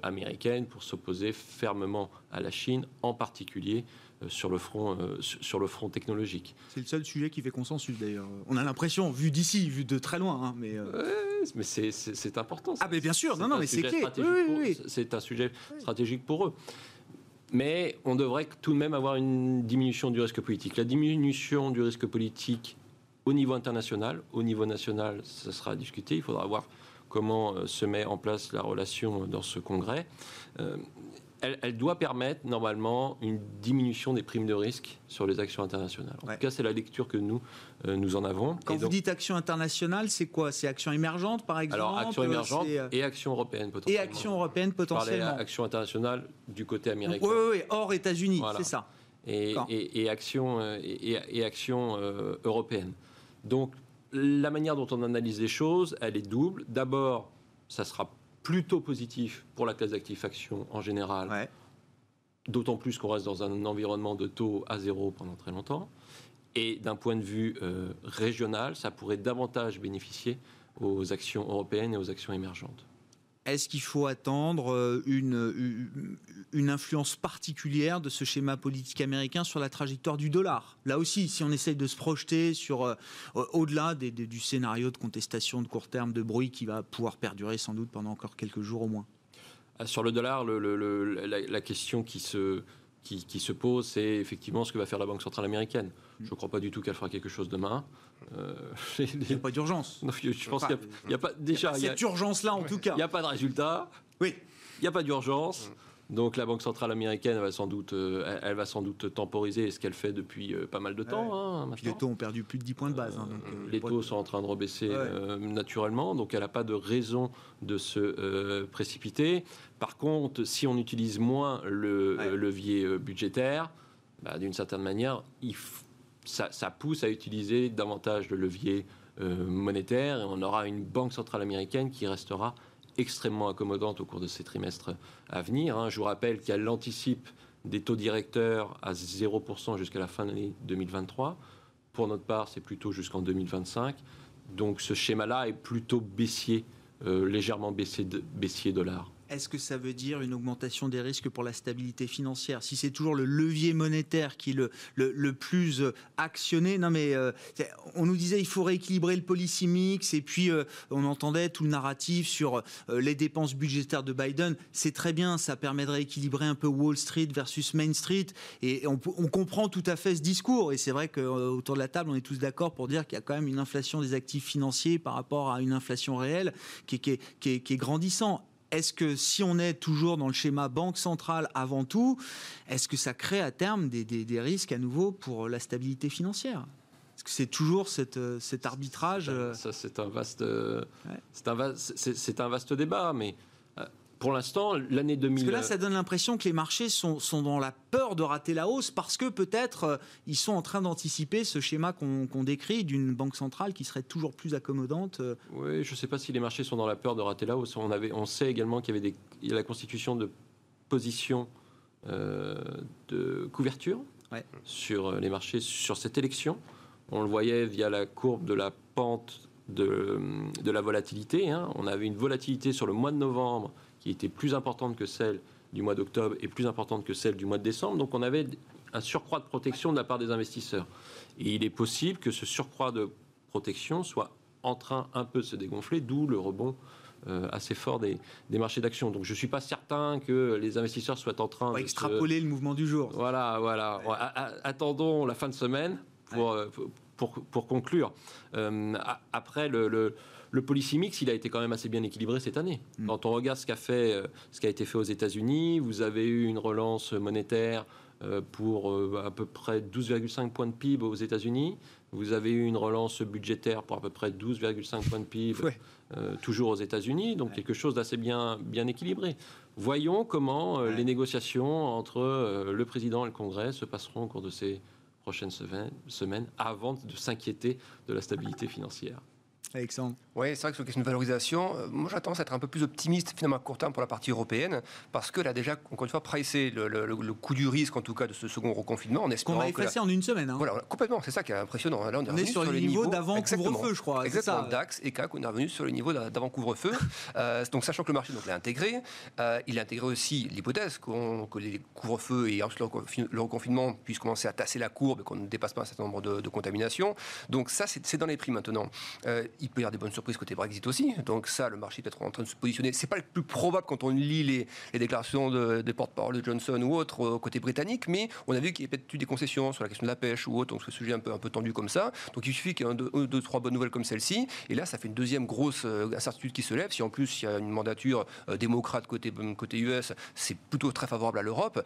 américaine pour s'opposer fermement à la Chine, en particulier euh, sur, le front, euh, sur le front technologique. C'est le seul sujet qui fait consensus d'ailleurs. On a l'impression, vu d'ici, vu de très loin, hein, mais. mais c'est important. Ah, mais bien sûr, non, non, mais c'est clé. C'est un sujet stratégique pour eux. Mais on devrait tout de même avoir une diminution du risque politique. La diminution du risque politique au niveau international, au niveau national, ça sera discuté. Il faudra voir comment se met en place la relation dans ce congrès elle, doit permettre normalement une diminution des primes de risque sur les actions internationales. En tout cas, c'est la lecture que nous, euh, nous en avons. Quand vous dites actions internationales, c'est quoi? C'est actions émergentes, par exemple? Alors, actions émergentes et actions européennes potentiellement. Et actions européennes potentiellement. actions internationales du côté américain. Oui, oui, oui hors États-Unis, c'est ça. Et, et, actions, et, actions européennes. Donc, la manière dont on analyse les choses, elle est double. D'abord, ça sera plutôt positif pour la classe d'actifs actions en général. D'autant plus qu'on reste dans un environnement de taux à zéro pendant très longtemps. Et d'un point de vue euh, régional, ça pourrait davantage bénéficier aux actions européennes et aux actions émergentes. Est-ce qu'il faut attendre euh, une, influence particulière de ce schéma politique américain sur la trajectoire du dollar? Là aussi, si on essaye de se projeter euh, au-delà du scénario de contestation de court terme, de bruit qui va pouvoir perdurer sans doute pendant encore quelques jours au moins. Ah, sur le dollar, la, question qui se pose, c'est effectivement ce que va faire la Banque centrale américaine. Je ne crois pas du tout qu'elle fera quelque chose demain. Euh, [LAUGHS] il n'y a pas d'urgence. Je pense qu'il n'y a, pas. Déjà, cette urgence-là, en tout cas. Il n'y a pas de résultat. Oui. Il n'y a pas d'urgence. Donc la Banque centrale américaine va sans doute, euh, elle, va sans doute temporiser ce qu'elle fait depuis euh, pas mal de temps. Hein, les taux ont perdu plus de 10 points de base. Hein, les taux sont en train de rebaisser naturellement, donc elle n'a pas de raison de se précipiter. Par contre, si on utilise moins le levier budgétaire, bah, d'une certaine manière, il faut ça, pousse à utiliser davantage de leviers euh, monétaires et on aura une banque centrale américaine qui restera extrêmement accommodante au cours de ces trimestres à venir. Hein. Je vous rappelle qu'elle anticipe des taux directeurs à 0% jusqu'à la fin de l'année 2023. Pour notre part, c'est plutôt jusqu'en 2025. Donc ce schéma-là est plutôt baissier, euh, légèrement baissier, baissier dollar est-ce que ça veut dire une augmentation des risques pour la stabilité financière? Si c'est toujours le levier monétaire qui est le, le, plus euh, actionné, non mais euh, on nous disait il faut rééquilibrer le policy mix et puis euh, on entendait tout le narratif sur les dépenses budgétaires de Biden. C'est très bien, ça permet de rééquilibrer un peu Wall Street versus Main Street et on, comprend tout à fait ce discours et c'est vrai qu'autour de la table on est tous d'accord pour dire qu'il y a quand même une inflation des actifs financiers par rapport à une inflation réelle qui, qui, qui, qui est grandissant est-ce que si on est toujours dans le schéma banque centrale avant tout, est-ce que ça crée à terme des, risques à nouveau pour la stabilité financière? Est-ce que c'est toujours euh, cet arbitrage euh Ça, c'est un vaste, c'est un, un vaste débat, mais pour l'instant, l'année 2000. Parce que là, ça donne l'impression que les marchés sont, sont, dans la peur de rater la hausse parce que peut-être euh, ils sont en train d'anticiper ce schéma qu'on décrit d'une banque centrale qui serait toujours plus accommodante. Euh. Oui, je ne sais pas si les marchés sont dans la peur de rater la hausse. On, avait, on sait également qu'il y avait des, il y a la constitution de positions euh, de couverture sur les marchés sur cette élection. On le voyait via la courbe de la pente de, de la volatilité. Hein. On avait une volatilité sur le mois de novembre qui était plus importante que celle du mois d'octobre et plus importante que celle du mois de décembre. Donc on avait un surcroît de protection de la part des investisseurs. Et il est possible que ce surcroît de protection soit en train un peu de se dégonfler, d'où le rebond euh, assez fort des, marchés d'actions. Donc je ne suis pas certain que les investisseurs soient en train de extrapoler le mouvement du jour. Voilà, voilà. Attendons la fin de semaine pour, euh, pour, pour, conclure. Euh, après le le policy mix, il a été quand même assez bien équilibré cette année. Mm. Quand on regarde ce, qu'a fait, euh, ce qui a été fait aux États-Unis, vous avez eu une relance monétaire euh, pour euh, à peu près 12,5 points de PIB aux États-Unis. Vous avez eu une relance budgétaire pour à peu près 12,5 points de PIB, toujours aux États-Unis, donc quelque chose d'assez bien, bien équilibré. Voyons comment les négociations entre le président et le Congrès se passeront au cours de ces prochaines semaines avant de s'inquiéter de la stabilité financière. Alexandre Oui, c'est vrai que sur la question de valorisation, euh, moi j'attends à être un peu plus optimiste finalement à court terme pour la partie européenne, parce que là déjà, encore une fois, pricé le, le, coût du risque en tout cas de ce second reconfinement, en espérant. Qu'on a effacé en une semaine. Hein. Voilà, complètement, c'est ça qui est impressionnant. Là, on est, sur, les niveaux d'avant couvre-feu, je crois. Exactement, DAX et CAC, on est revenu sur les niveaux d'avant couvre-feu. Euh, donc sachant que le marché l'a intégré, euh, il a intégré aussi l'hypothèse que les couvre-feux et le reconfinement puissent commencer à tasser la courbe et qu'on ne dépasse pas un certain nombre de, de contaminations. Donc ça, c'est dans les prix maintenant il peut y avoir des bonnes surprises côté Brexit aussi. Donc ça, le marché est peut-être en train de se positionner. C'est pas le plus probable quand on lit les, déclarations de, des porte-parole de Johnson ou autres euh, côté britannique, mais on a vu qu'il y a peut-être eu des concessions sur la question de la pêche ou autre, donc ce sujet un peu, un peu tendu comme ça. Donc il suffit qu'il y ait un, deux, trois bonnes nouvelles comme celle-ci, et là, ça fait une deuxième grosse euh, incertitude qui se lève. Si en plus il y a une mandature euh, démocrate côté, côté US, c'est plutôt très favorable à l'Europe.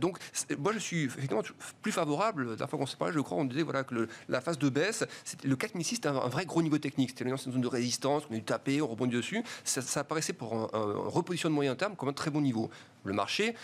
donc moi, je suis effectivement plus favorable. La fois qu'on s'est parlé, je crois, on disait voilà, que la phase de baisse, le 4006, c'était un, un, vrai gros niveau technique. C'était une zone de résistance, on a dû taper, on rebondit dessus. Ça, ça apparaissait pour un, un, reposition de moyen terme comme un très bon niveau. Le marché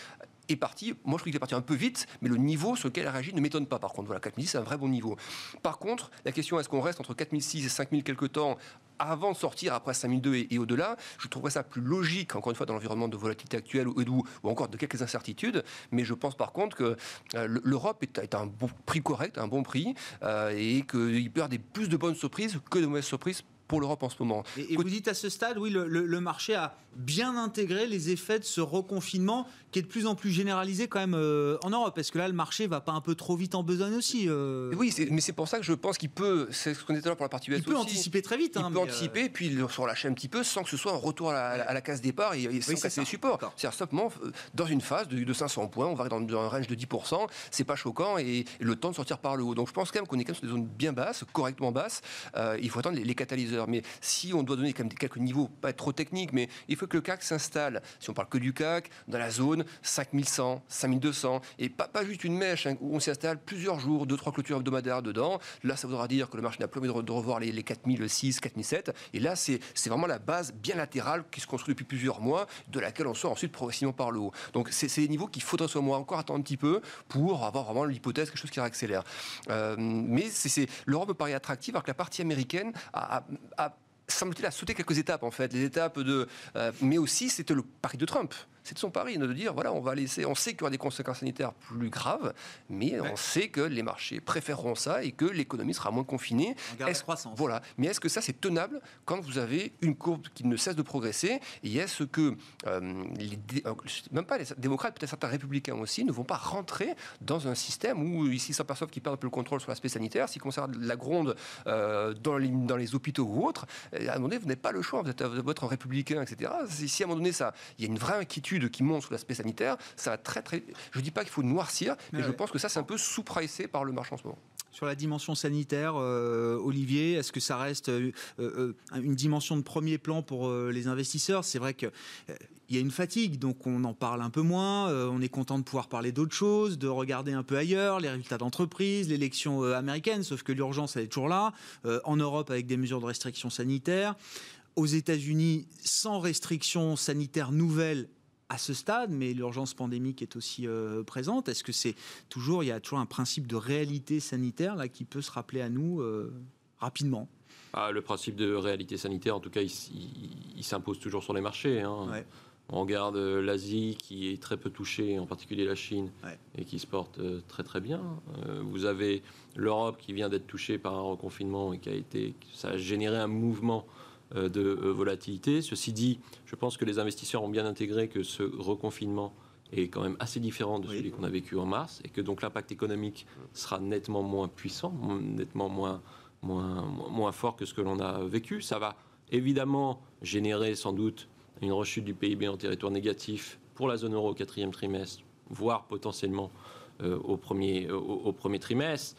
est parti. Moi, je trouve qu'il est parti un peu vite, mais le niveau sur lequel il a réagi ne m'étonne pas. Par contre, voilà, 4006, c'est un vrai bon niveau. Par contre, la question est-ce qu'on reste entre 4006 et 5000 quelque temps avant de sortir après 5002 et, au-delà, je trouverais ça plus logique, encore une fois, dans l'environnement de volatilité actuel ou, encore de quelques incertitudes. Mais je pense par contre que euh, l'Europe est, est, un bon prix correct, un bon prix, euh, et qu'il peut y avoir plus de bonnes surprises que de mauvaises surprises pour l'Europe en ce moment. Et, et, vous dites à ce stade, oui, le, le, le, marché a bien intégré les effets de ce reconfinement qui est de plus en plus généralisé quand même euh, en Europe. Est-ce que là, le marché va pas un peu trop vite en besogne aussi euh... Oui, mais c'est pour ça que je pense qu'il peut, c'est ce qu'on était là pour la partie US Il peut aussi, anticiper très vite. Il hein, peut anticiper, euh... puis il se relâcher un petit peu sans que ce soit un retour à la, à la case départ et, et sans oui, casser les supports. C'est-à-dire simplement, dans une phase de, de 500 points, on va dans, dans un range de 10%, c'est pas choquant et, et, le temps de sortir par le haut. Donc je pense quand même qu'on est quand même sur des zones bien basses, correctement basses. Euh, il faut attendre les, les catalyseurs. Mais si on doit donner quand même quelques niveaux, pas trop technique, mais il faut que le CAC s'installe, si on parle que du CAC, dans la zone 5100, 5200, et pas, pas juste une mèche hein, où on s'installe plusieurs jours, deux, trois clôtures hebdomadaires dedans. Là, ça voudra dire que le marché n'a plus envie de, revoir les, les 4006, 4007. Et là, c'est vraiment la base bien latérale qui se construit depuis plusieurs mois, de laquelle on sort ensuite progressivement par le haut. Donc, c'est des niveaux qu'il faudrait, selon moi, encore attendre un petit peu pour avoir vraiment l'hypothèse, quelque chose qui réaccélère. Euh, mais l'Europe me paraît attractive, alors que la partie américaine a, a semble-t-il, a sauté quelques étapes, en fait. Les étapes de. Euh, mais aussi, c'était le pari de Trump. C'est de son pari de dire voilà, on va laisser. On sait qu'il y aura des conséquences sanitaires plus graves, mais ouais. on sait que les marchés préféreront ça et que l'économie sera moins confinée. Est-ce, croissance. Voilà. Mais est-ce que ça, c'est tenable quand vous avez une courbe qui ne cesse de progresser Et est-ce que euh, les, même pas les démocrates, peut-être certains républicains aussi, ne vont pas rentrer dans un système où, ici, s'aperçoivent qu'ils perdent un peu le contrôle sur l'aspect sanitaire, s'ils conservent la gronde euh, dans, les, dans, les, hôpitaux ou autres, à un moment donné, vous n'avez pas le choix, vous êtes, vous êtes un républicain, etc. Si à un moment donné, ça, il y a une vraie inquiétude qui monte sous l'aspect sanitaire, ça va très très. Je dis pas qu'il faut noircir, mais, mais je ouais. pense que ça c'est un peu sous-pricé par le marché en ce moment. Sur la dimension sanitaire, euh, Olivier, est-ce que ça reste euh, euh, une dimension de premier plan pour les investisseurs? C'est vrai que il y a une fatigue, donc on en parle un peu moins. On est content de pouvoir parler d'autres choses, de regarder un peu ailleurs, les résultats d'entreprise, l'élection américaine, sauf que l'urgence, elle est toujours là. En Europe, avec des mesures de restriction sanitaire. Aux États-Unis, sans restrictions sanitaires nouvelles à ce stade, mais l'urgence pandémique est aussi euh, présente. Est-ce que c'est toujours, il y a toujours un principe de réalité sanitaire là qui peut se rappeler à nous euh, rapidement? Ah, Le principe de réalité sanitaire, en tout cas, il, il, il s'impose toujours sur les marchés. Hein. Ouais. On regarde l'Asie qui est très peu touchée, en particulier la Chine, ouais. et qui se porte euh, très très bien. Euh, vous avez l'Europe qui vient d'être touchée par un reconfinement et qui a été, ça a généré un mouvement euh, de volatilité. Ceci dit, je pense que les investisseurs ont bien intégré que ce reconfinement est quand même assez différent de celui oui. qu'on a vécu en mars et que donc l'impact économique sera nettement moins puissant, nettement moins, moins, moins fort que ce que l'on a vécu. Ça va évidemment générer sans doute une rechute du PIB en territoire négatif pour la zone euro au quatrième trimestre, voire potentiellement euh, au, premier, euh, au, au, premier trimestre.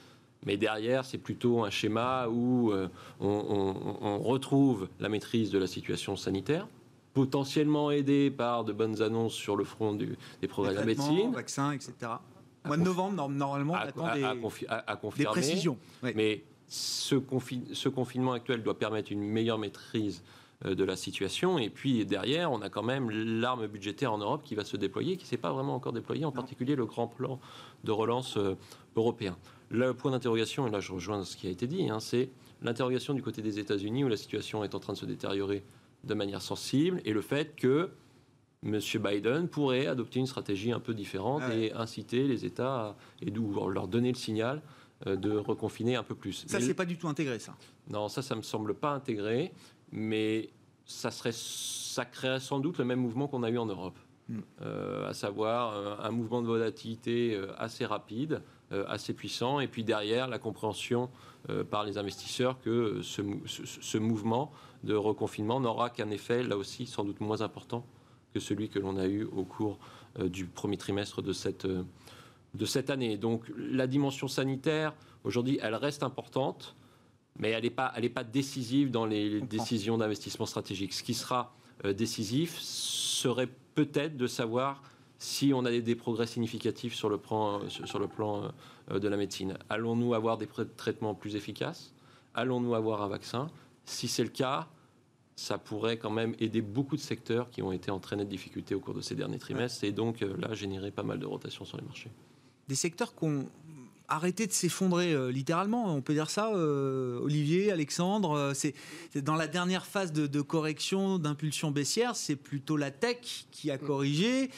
Mais derrière, c'est plutôt un schéma où euh, on, on, on, retrouve la maîtrise de la situation sanitaire, potentiellement aidé par de bonnes annonces sur le front du, des progrès de la médecine. vaccins, etc. Au mois de novembre, normalement, à, on attend des, à, confi à, des précisions. Mais ce, confi ce, confinement actuel doit permettre une meilleure maîtrise euh, de la situation. Et puis derrière, on a quand même l'arme budgétaire en Europe qui va se déployer, qui ne s'est pas vraiment encore déployée, en particulier le grand plan de relance euh, européen. Le point d'interrogation, et là je rejoins ce qui a été dit, hein, c'est l'interrogation du côté des États-Unis où la situation est en train de se détériorer de manière sensible et le fait que M. Biden pourrait adopter une stratégie un peu différente ah ouais. et inciter les États à, et leur donner le signal euh, de reconfiner un peu plus. Ça, c'est pas du tout intégré, ça. Non, ça, ça me semble pas intégré mais ça, serait, ça créerait sans doute le même mouvement qu'on a eu en Europe, mm. euh, à savoir un, un, mouvement de volatilité euh, assez rapide, assez puissant. Et puis derrière, la compréhension par les investisseurs que ce, mouvement de reconfinement n'aura qu'un effet, là aussi, sans doute moins important que celui que l'on a eu au cours du premier trimestre de cette, de cette année. Donc la dimension sanitaire, aujourd'hui, elle reste importante, mais elle n'est pas, pas décisive dans les décisions d'investissement stratégique. Ce qui sera décisif serait peut-être de savoir si on a des, progrès significatifs sur le plan, sur le plan euh, de la médecine. Allons-nous avoir des traitements plus efficaces? Allons-nous avoir un vaccin? Si c'est le cas, ça pourrait quand même aider beaucoup de secteurs qui ont été en très nette difficulté au cours de ces derniers trimestres et donc euh, là générer pas mal de rotation sur les marchés. Des secteurs qu'on arrêter de s'effondrer euh, littéralement, on peut dire ça, euh, Olivier, Alexandre. Euh, c'est dans la dernière phase de, correction, d'impulsion baissière, c'est plutôt la tech qui a corrigé.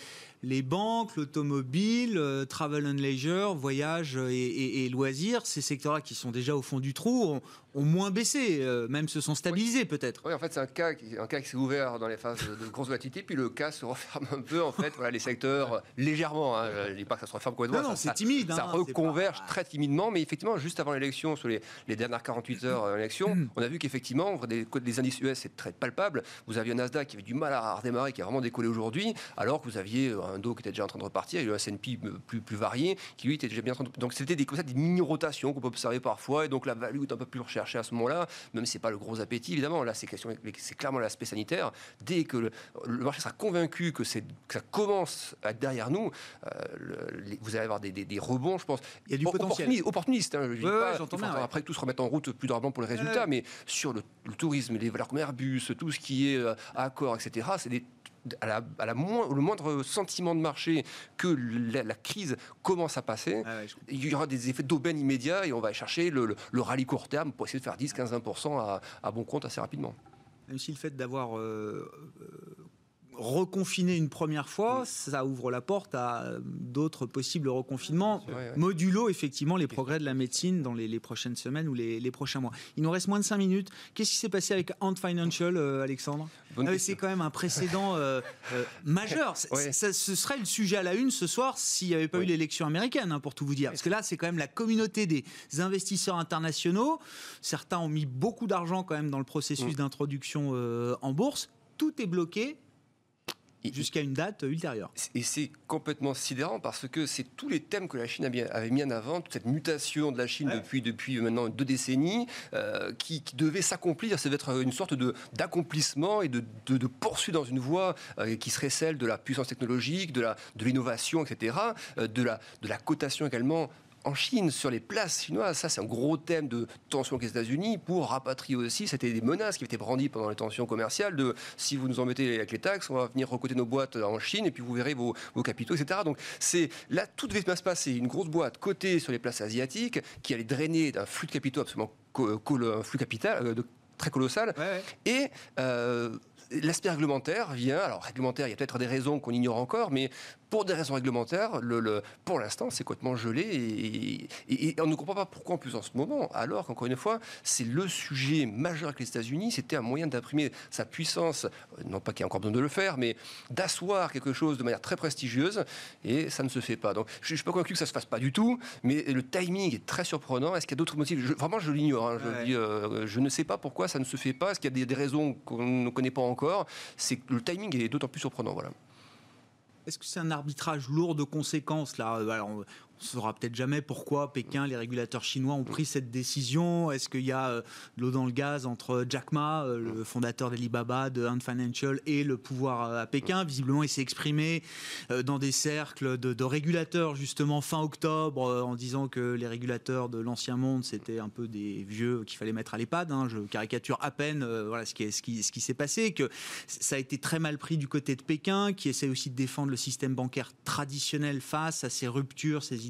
Les banques, l'automobile, travel and leisure, voyage et, et loisirs, ces secteurs-là qui sont déjà au fond du trou, ont moins baissé, euh, même se sont stabilisés peut-être. Oui, en fait, c'est un cas, qui, un cas qui s'est ouvert dans les phases de, grosse volatilité, puis le cas se referme un peu, en fait, voilà, les secteurs, euh, légèrement, hein, je ne dis pas que ça se referme complètement. Non, non c'est timide. Ça, hein, reconverge très timidement, mais effectivement, juste avant l'élection, sur les, les, dernières 48 heures de l'élection, mm. on a vu qu'effectivement, des, des indices US, c'est très palpable. Vous aviez un Nasdaq qui avait du mal à redémarrer, qui a vraiment décollé aujourd'hui, alors que vous aviez euh, un Dow qui était déjà en train de repartir, et le S&P plus, plus varié, qui lui était déjà bien en train de... Donc c'était des, des mini-rotations qu'on peut observer parfois, et donc la value est un peu plus recherchée à ce moment-là même si ce n'est pas le gros appétit, évidemment. Là, c'est, c'est clairement l'aspect sanitaire. Dès que le, marché sera convaincu que, c'est, ça commence à être derrière nous, euh, vous allez avoir des, rebonds, je pense. Il y a du potentiel. Opportuniste, hein, je pas, il après tout se remettre en route plus durablement pour les résultats, mais sur le, tourisme, les valeurs comme Airbus, tout ce qui est euh, accord, etc., c'est des à, la, à la le moindre sentiment de marché que la, crise commence à passer, ah il y aura des effets d'aubaine immédiat et on va chercher le, rallye court terme pour essayer de faire 10, 15, 20% à, à bon compte assez rapidement. Même si le fait d'avoir euh, reconfiner une première fois, ça ouvre la porte à d'autres possibles reconfinements, modulo effectivement les progrès de la médecine dans les, prochaines semaines ou les, prochains mois. Il nous reste moins de 5 minutes. Qu'est-ce qui s'est passé avec Ant Financial, euh, Alexandre? Ah C'est quand même un précédent euh, euh, majeur. ce serait le sujet à la une ce soir s'il n'y avait pas eu l'élection américaine, hein, pour tout vous dire. Parce que là, c'est quand même la communauté des investisseurs internationaux. Certains ont mis beaucoup d'argent quand même dans le processus mm. d'introduction en bourse. Tout est bloqué jusqu'à une date ultérieure. Et c'est complètement sidérant parce que c'est tous les thèmes que la Chine avait mis en avant, toute cette mutation de la Chine depuis, depuis maintenant deux décennies, euh, qui, devait s'accomplir. Ça devait être une sorte d'accomplissement et de, de, poursuite dans une voie euh, qui serait celle de la puissance technologique, de l'innovation, de etc., euh, de, la, de la cotation également en Chine, sur les places chinoises, ça c'est un gros thème de tension avec les États-Unis pour rapatrier aussi. C'était des menaces qui étaient brandies pendant les tensions commerciales de si vous nous embêtez avec les taxes, on va venir recoter nos boîtes en Chine et puis vous verrez vos, capitaux, etc. Donc c'est là tout devait se passer. Une grosse boîte cotée sur les places asiatiques qui allait drainer d'un flux de capitaux absolument un flux capital euh, de, très colossal et euh, l'aspect réglementaire vient, alors réglementaire, il y a peut-être des raisons qu'on ignore encore, mais pour des raisons réglementaires, le, pour l'instant, c'est complètement gelé et, on ne comprend pas pourquoi en plus en ce moment, alors qu'encore une fois, c'est le sujet majeur avec les États-Unis, c'était un moyen d'imprimer sa puissance, non pas qu'il y ait encore besoin de le faire, mais d'asseoir quelque chose de manière très prestigieuse et ça ne se fait pas. Donc je ne suis pas convaincu que ça ne se fasse pas du tout, mais le timing est très surprenant. Est-ce qu'il y a d'autres motifs? Vraiment, je l'ignore. Hein. je, euh, je ne sais pas pourquoi ça ne se fait pas. Est-ce qu'il y a des, des raisons qu'on ne connaît pas encore? C'est le timing est d'autant plus surprenant. Voilà. Est-ce que c'est un arbitrage lourd de conséquences là? Ne saura peut-être jamais pourquoi Pékin, les régulateurs chinois ont pris cette décision. Est-ce qu'il y a euh, l'eau dans le gaz entre Jack Ma, euh, le fondateur d'Alibaba, de Ant Financial, et le pouvoir euh, à Pékin? Visiblement, il s'est exprimé dans des cercles de, régulateurs, justement, fin octobre, en disant que les régulateurs de l'ancien monde, c'était un peu des vieux qu'il fallait mettre à l'EHPAD. Hein. Je caricature à peine ce qui, ce qui, s'est passé, que ça a été très mal pris du côté de Pékin, qui essaie aussi de défendre le système bancaire traditionnel face à ces ruptures, ces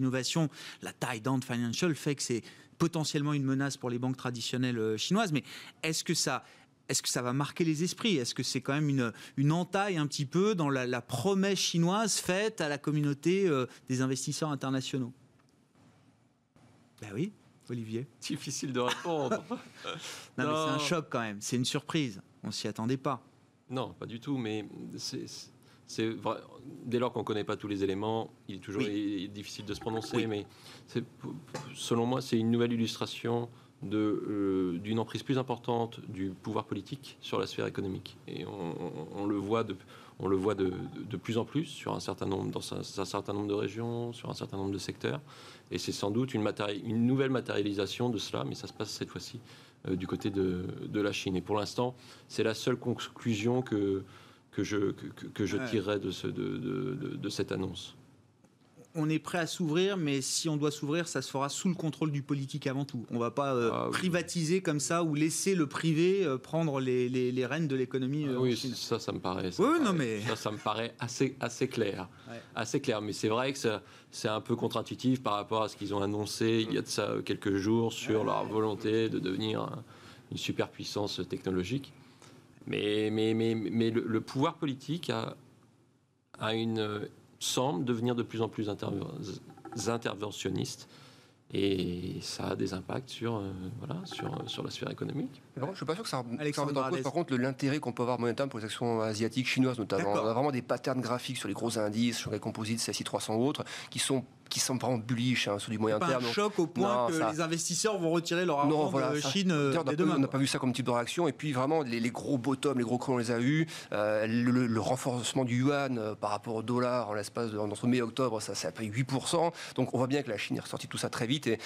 la taille d'Ant Financial fait que c'est potentiellement une menace pour les banques traditionnelles euh, chinoises. Mais est-ce que ça, est-ce que ça va marquer les esprits? Est-ce que c'est quand même une, une, entaille un petit peu dans la, promesse chinoise faite à la communauté euh, des investisseurs internationaux? Ben oui, Olivier. [LAUGHS] Difficile de répondre. [LAUGHS] non, mais c'est un choc quand même. C'est une surprise. On s'y attendait pas. Non, pas du tout. Mais c'est c'est dès lors qu'on ne connaît pas tous les éléments, il est toujours difficile de se prononcer, mais selon moi, c'est une nouvelle illustration euh, d'une emprise plus importante du pouvoir politique sur la sphère économique. Et on, le voit, de, on le voit de, de, plus en plus sur un certain nombre, dans un, certain nombre de régions, sur un certain nombre de secteurs. Et c'est sans doute une, une, nouvelle matérialisation de cela, mais ça se passe cette fois-ci euh, du côté de, de, la Chine. Et pour l'instant, c'est la seule conclusion que, que je, que, que je tirerai de, ce, de, de cette annonce on est prêt à s'ouvrir, mais si on doit s'ouvrir, ça se fera sous le contrôle du politique avant tout. On ne va pas euh, ah privatiser comme ça ou laisser le privé euh, prendre les, rênes de l'économie. Euh, oui, ça, ça me paraît. Ça, oui, non, mais... ça, ça me paraît assez, assez clair. Assez clair. Mais c'est vrai que c'est un peu contre-intuitif par rapport à ce qu'ils ont annoncé il y a de ça quelques jours sur leur volonté de devenir une superpuissance technologique. Mais, mais, mais, mais le, pouvoir politique a, a une semble devenir de plus en plus interventionniste. Et ça a des impacts sur, euh, voilà, sur, sur la sphère économique. je ne suis pas sûr que ça, remet en cause, par contre, l'intérêt qu'on peut avoir monétairement pour les actions asiatiques, chinoises notamment. On a vraiment des patterns graphiques sur les gros indices, sur les composites CSI 300 ou autres, qui sont qui sont vraiment bullish hein, sur du moyen pas terme. un choc au point que les investisseurs vont retirer leur argent de Chine euh, On n'a pas vu ça comme type de réaction. Et puis vraiment, les, gros bottoms, les gros creux, on les a eus. Euh, le, renforcement du yuan euh, par rapport au dollar en l'espace de, entre mai et octobre, ça, ça a pris 8%. Donc on voit bien que la Chine est ressortie tout ça très vite. Et,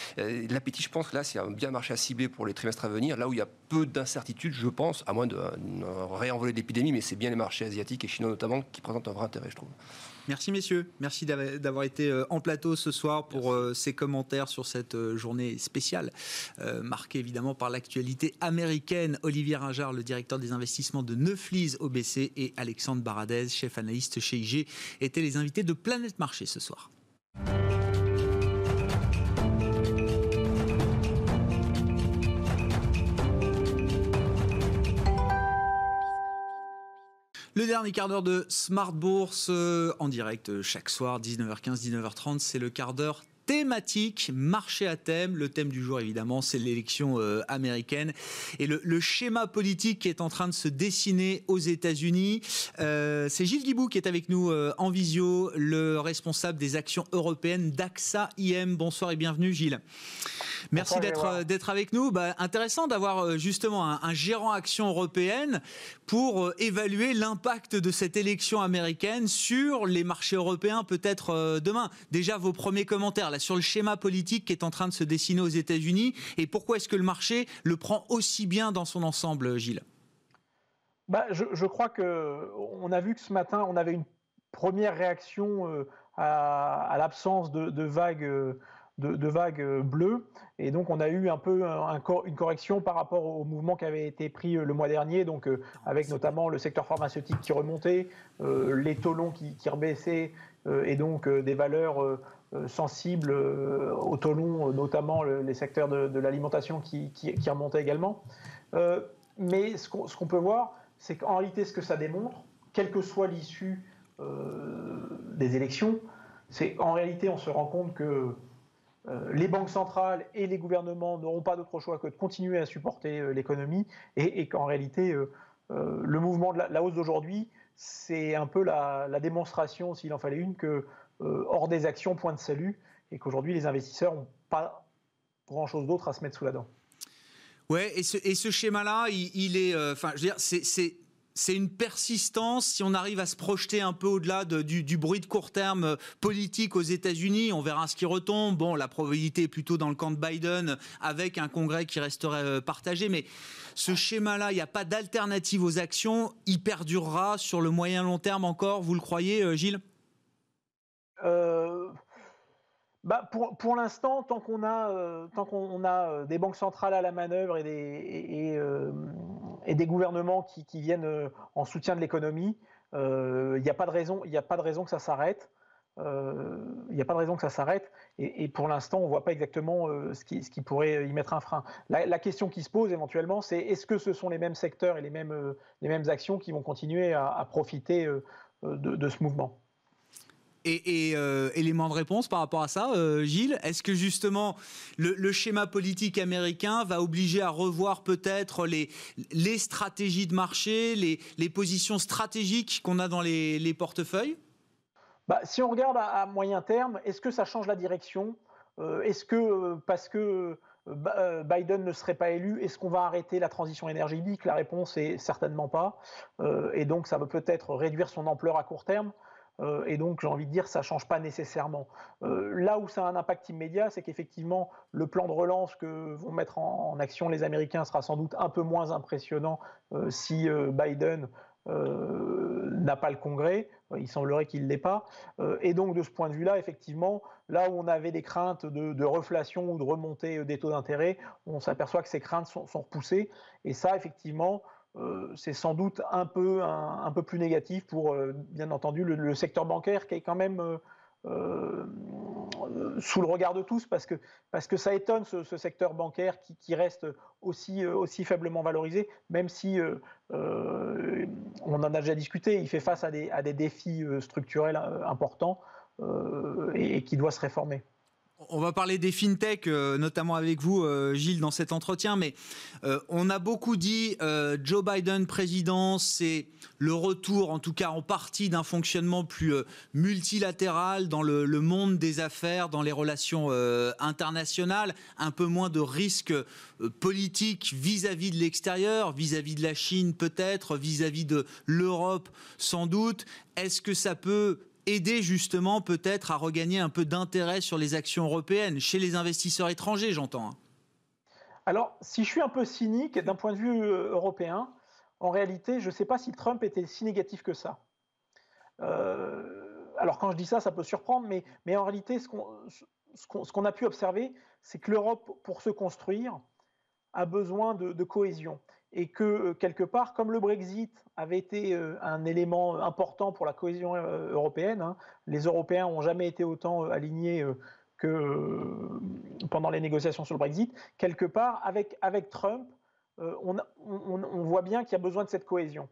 l'appétit, je pense que là, c'est un bien marché à cibler pour les trimestres à venir. Là où il y a peu d'incertitudes, je pense, à moins de réenvoler l'épidémie, mais c'est bien les marchés asiatiques et chinois notamment qui présentent un vrai intérêt, je trouve. Merci messieurs, merci d'avoir été euh, en plateau ce soir pour euh, ces commentaires sur cette euh, journée spéciale, marquée évidemment par l'actualité américaine. Olivier Ringard, le directeur des investissements de Neuflis OBC et Alexandre Baradez, chef analyste chez IG, étaient les invités de Planète Marché ce soir. Le dernier quart d'heure de Smart Bourse euh, en direct euh, chaque soir, 19h15, 19h30, c'est le quart d'heure thématique, marché à thème. Le thème du jour, évidemment, c'est l'élection euh, américaine et le, schéma politique qui est en train de se dessiner aux États-Unis. Euh, c'est Gilles Guibou qui est avec nous euh, en visio, le responsable des actions européennes d'AXA IM. Bonsoir et bienvenue, Gilles. Merci d'être d'être avec nous. Bah, intéressant d'avoir justement un, un, gérant action européenne pour évaluer l'impact de cette élection américaine sur les marchés européens peut-être demain. Déjà vos premiers commentaires sur le schéma politique qui est en train de se dessiner aux États-Unis et pourquoi est-ce que le marché le prend aussi bien dans son ensemble, Gilles? Bah, je, crois que on a vu que ce matin, on avait une première réaction euh, à, l'absence de, vagues. vagues euh, bleues. Et donc, on a eu un peu une correction par rapport au mouvement qui avait été pris euh, le mois dernier, donc avec notamment le secteur pharmaceutique qui remontait, les taux longs qui, qui rebaissaient, et donc des valeurs euh, sensibles euh, au taux long, notamment les secteurs de, l'alimentation qui, remontaient également. Euh, mais ce qu'on peut voir, c'est qu'en réalité, ce que ça démontre, quelle que soit l'issue des élections, c'est qu'en réalité, on se rend compte que les banques centrales et les gouvernements n'auront pas d'autre choix que de continuer à supporter l'économie et, qu'en réalité, le mouvement de la, hausse d'aujourd'hui, c'est un peu la, démonstration, s'il en fallait une, que euh, hors des actions, point de salut, et qu'aujourd'hui les investisseurs n'ont pas grand-chose d'autre à se mettre sous la dent. Ouais, et ce, schéma-là, il, est, euh, enfin, c'est une persistance. Si on arrive à se projeter un peu au-delà du, du, bruit de court terme euh, politique aux États-Unis, on verra ce qui retombe. Bon, la probabilité est plutôt dans le camp de Biden, avec un Congrès qui resterait partagé. Mais ce schéma-là, il n'y a pas d'alternative aux actions. Il perdurera sur le moyen long terme encore. Vous le croyez, Gilles? Euh, bah pour, l'instant, tant qu'on a, euh, euh, des banques centrales à la manœuvre et des, gouvernements qui, viennent en soutien de l'économie, il n'y a pas de raison, que ça s'arrête. Il n'y a pas de raison que ça s'arrête. Et, pour l'instant, on ne voit pas exactement ce, qui, pourrait y mettre un frein. La, question qui se pose éventuellement, c'est est-ce que ce sont les mêmes secteurs et les mêmes, actions qui vont continuer à, profiter de ce mouvement? Et, élément de réponse par rapport à ça, Gilles, est-ce que justement le, schéma politique américain va obliger à revoir peut-être les, stratégies de marché, les, positions stratégiques qu'on a dans les, les portefeuilles? Bah, si on regarde à, moyen terme, est-ce que ça change la direction? Est-ce que parce que euh, Biden ne serait pas élu, est-ce qu'on va arrêter la transition énergétique? La réponse est certainement pas. Euh, et donc, ça va peut-être réduire son ampleur à court terme. Euh, et donc, j'ai envie de dire, ça ne change pas nécessairement. là où ça a un impact immédiat, c'est qu'effectivement, le plan de relance que vont mettre en, action les Américains sera sans doute un peu moins impressionnant si Biden n'a pas le Congrès. Il semblerait qu'il ne l'ait pas. et donc, de ce point de vue-là, effectivement, là où on avait des craintes de, reflation ou de remontée des taux d'intérêt, on s'aperçoit que ces craintes sont, repoussées. Et ça, effectivement, c'est sans doute un peu, plus négatif pour, bien entendu, le, secteur bancaire qui est quand même sous le regard de tous parce que, parce ça étonne ce, secteur bancaire qui, reste aussi, faiblement valorisé, même si on en a déjà discuté, il fait face à des, à des défis structurels importants et qui doit se réformer. On va parler des fintech, euh, notamment avec vous, euh, Gilles, dans cet entretien. Mais euh, on a beaucoup dit Joe Biden président, c'est le retour, en tout cas en partie, d'un fonctionnement plus multilatéral dans le, monde des affaires, dans les relations internationales, un peu moins de risques politiques vis-à-vis de l'extérieur, vis-à-vis de la Chine peut-être, vis-à-vis de l'Europe sans doute. Est-ce que ça peut aider justement peut-être à regagner un peu d'intérêt sur les actions européennes, chez les investisseurs étrangers, j'entends. Hein. Alors, si je suis un peu cynique d'un point de vue euh, européen, en réalité, je ne sais pas si Trump était si négatif que ça. Euh, alors, quand je dis ça, ça peut surprendre, mais, mais en réalité, ce qu'on a pu observer, c'est que l'Europe, pour se construire, a besoin de cohésion et que euh, quelque part, comme le Brexit avait été euh, un élément important pour la cohésion euh, européenne, hein, les Européens n'ont jamais été autant alignés que pendant les négociations sur le Brexit, quelque part, avec, Trump, on, voit bien qu'il y a besoin de cette cohésion.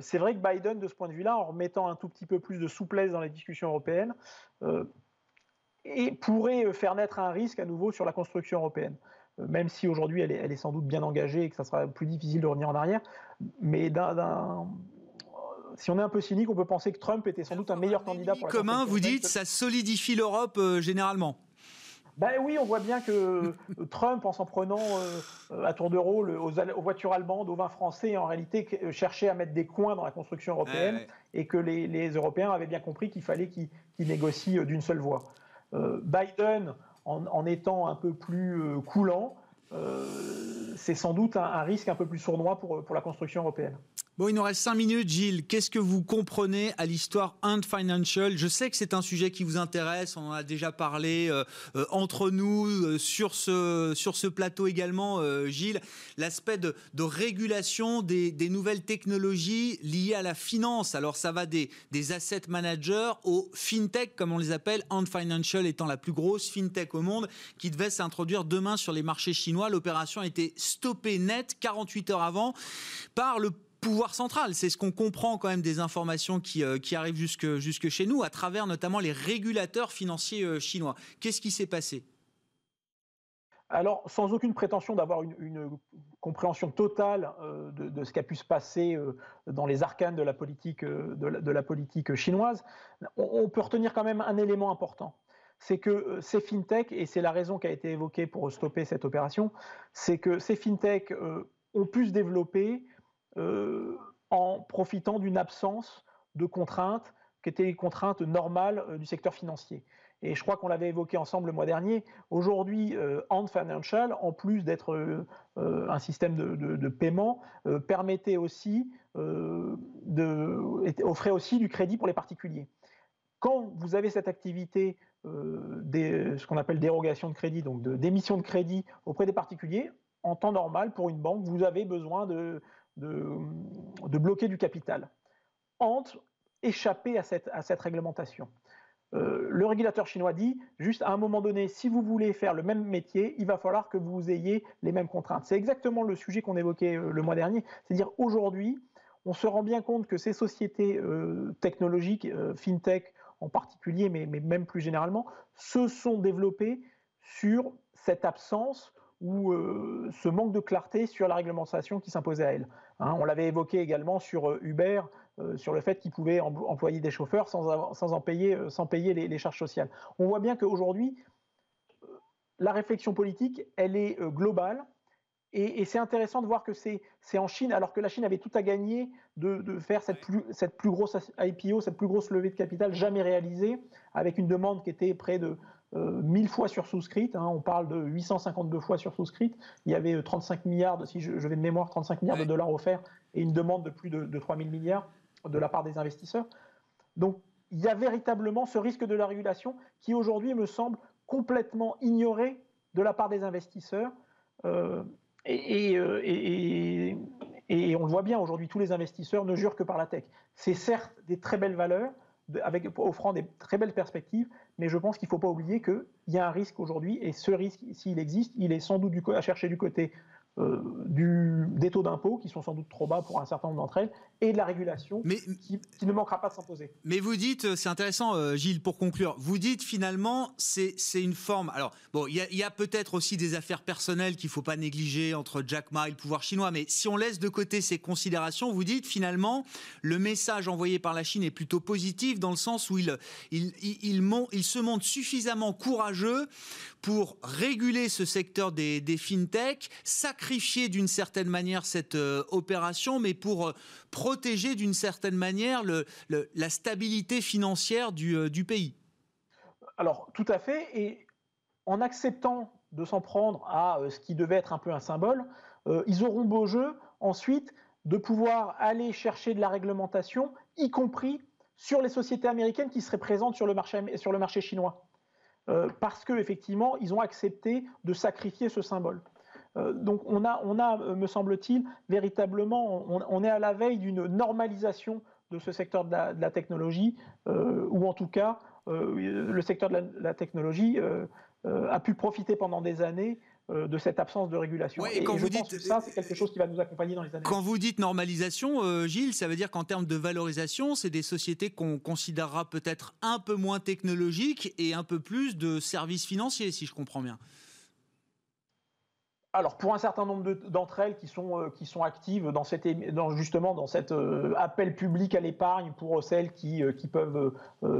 C'est vrai que Biden, de ce point de vue-là, en remettant un tout petit peu plus de souplesse dans les discussions européennes, pourrait faire naître un risque à nouveau sur la construction européenne même si aujourd'hui elle, est, sans doute bien engagée et que ça sera plus difficile de revenir en arrière. Mais si on est un peu cynique, on peut penser que Trump était sans doute un meilleur candidat pour la commun, vous dites, ça solidifie l'Europe euh, généralement ben oui, on voit bien que euh, Trump, en s'en prenant euh, à tour de rôle aux, voitures allemandes, aux vins français, en réalité cherchait à mettre des coins dans la construction européenne et que les, Européens avaient bien compris qu'il fallait qu'ils négocient d'une seule voix. Biden, en, étant un peu plus euh, coulant, euh, c'est sans doute un, risque un peu plus sournois pour, pour la construction européenne. Bon, il nous reste cinq minutes, Gilles. Qu'est-ce que vous comprenez à l'histoire Ant Financial? Je sais que c'est un sujet qui vous intéresse. On en a déjà parlé euh, euh, entre nous euh, sur ce plateau également, Gilles. L'aspect de, régulation des, nouvelles technologies liées à la finance. Alors, ça va des des asset managers aux fintech, comme on les appelle. Ant Financial étant la plus grosse fintech au monde, qui devait s'introduire demain sur les marchés chinois. L'opération a été stoppée net 48 heures avant par le pouvoir central. C'est ce qu'on comprend quand même des informations qui, euh, qui arrivent jusque, jusque chez nous, à travers notamment les régulateurs financiers euh, chinois. Qu'est-ce qui s'est passé? Alors, sans aucune prétention d'avoir une, compréhension totale euh, de, ce qui a pu se passer dans les arcanes de la politique, de la, politique chinoise, on, peut retenir quand même un élément important. C'est que ces fintechs, et c'est la raison qui a été évoquée pour stopper cette opération, c'est que ces fintechs ont pu se développer en profitant d'une absence de contraintes qui étaient les contraintes normales euh, du secteur financier. Et je crois qu'on l'avait évoqué ensemble le mois dernier. Aujourd'hui, euh, Ant Financial, en plus d'être un système de, paiement, permettait aussi offrait aussi du crédit pour les particuliers. Quand vous avez cette activité, ce qu'on appelle dérogation de crédit, donc d'émission de crédit auprès des particuliers, en temps normal, pour une banque, vous avez besoin de, de, bloquer du capital. Entre échapper à cette, réglementation. Euh, le régulateur chinois dit, juste à un moment donné, si vous voulez faire le même métier, il va falloir que vous ayez les mêmes contraintes. C'est exactement le sujet qu'on évoquait euh, le mois dernier. C'est-à-dire aujourd'hui, on se rend bien compte que ces sociétés euh, technologiques, fintech, en particulier, mais, même plus généralement, se sont développées sur cette absence ou ce manque de clarté sur la réglementation qui s'imposait à elle. Hein, on l'avait évoqué également sur euh, Uber, euh, sur le fait qu'ils pouvaient employer des chauffeurs sans, sans en payer, sans payer les, charges sociales. On voit bien qu'aujourd'hui, la réflexion politique, elle est globale. Et, c'est intéressant de voir que c'est en Chine, alors que la Chine avait tout à gagner de, faire cette plus, cette plus grosse IPO, cette plus grosse levée de capital jamais réalisée, avec une demande qui était près de 1000 euh, fois sur souscrite. Hein. on parle de 852 fois sur souscrite. Il y avait 35 euh, milliards, de, si je, vais de mémoire, 35 milliards de dollars offerts et une demande de plus de, de 3000 milliards de la part des investisseurs. Donc il y a véritablement ce risque de la régulation qui aujourd'hui me semble complètement ignoré de la part des investisseurs. Euh, et, et, et, on le voit bien aujourd'hui, tous les investisseurs ne jurent que par la tech. C'est certes des très belles valeurs, avec, offrant des très belles perspectives, mais je pense qu'il ne faut pas oublier qu'il y a un risque aujourd'hui, et ce risque, s'il existe, il est sans doute à chercher du côté euh, du, des taux d'impôt, qui sont sans doute trop bas pour un certain nombre d'entre elles, et de la régulation, qui, ne manquera pas de s'imposer. Mais vous dites, euh, c'est intéressant, euh, Gilles, pour conclure, vous dites finalement, c'est une forme. Alors, bon, il y a, peut-être aussi des affaires personnelles qu'il ne faut pas négliger entre Jack Ma et le pouvoir chinois, mais si on laisse de côté ces considérations, vous dites finalement, le message envoyé par la Chine est plutôt positif dans le sens où il, il, il, il se montre suffisamment courageux pour réguler ce secteur des, des fintech, sacrifier d'une certaine manière cette euh, opération, mais pour euh, protéger d'une certaine manière la stabilité financière du, euh, du, pays. Alors, tout à fait. Et en acceptant de s'en prendre à ce qui devait être un peu un symbole, ils auront beau jeu ensuite de pouvoir aller chercher de la réglementation, y compris sur les sociétés américaines qui seraient présentes sur le marché, sur le marché chinois. Euh, parce qu'effectivement, ils ont accepté de sacrifier ce symbole. Euh, donc on a, on a me semble-t-il, véritablement, on, est à la veille d'une normalisation de ce secteur de la, technologie, euh, ou en tout cas, le secteur de la technologie a pu profiter pendant des années euh, de cette absence de régulation. et, quand vous dites ça, c'est quelque chose qui va nous accompagner dans les années. Quand vous dites normalisation, euh, Gilles, ça veut dire qu'en termes de valorisation, c'est des sociétés qu'on considérera peut-être un peu moins technologiques et un peu plus de services financiers, si je comprends bien. Alors pour un certain nombre d'entre elles qui sont, euh, qui sont actives dans, cette, dans justement dans cet appel public à l'épargne pour celles qui, qui peuvent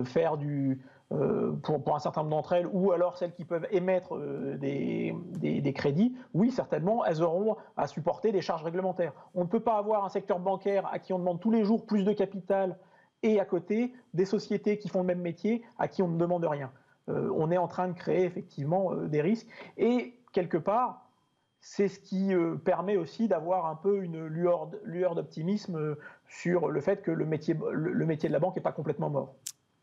faire du, euh, pour, un certain nombre d'entre elles, ou alors celles qui peuvent émettre euh, des, des, crédits, oui, certainement, elles auront à supporter des charges réglementaires. On ne peut pas avoir un secteur bancaire à qui on demande tous les jours plus de capital et à côté des sociétés qui font le même métier à qui on ne demande rien. Euh, on est en train de créer effectivement des risques et quelque part, c'est ce qui permet aussi d'avoir un peu une lueur, d'optimisme sur le fait que le métier, le métier de la banque n'est pas complètement mort.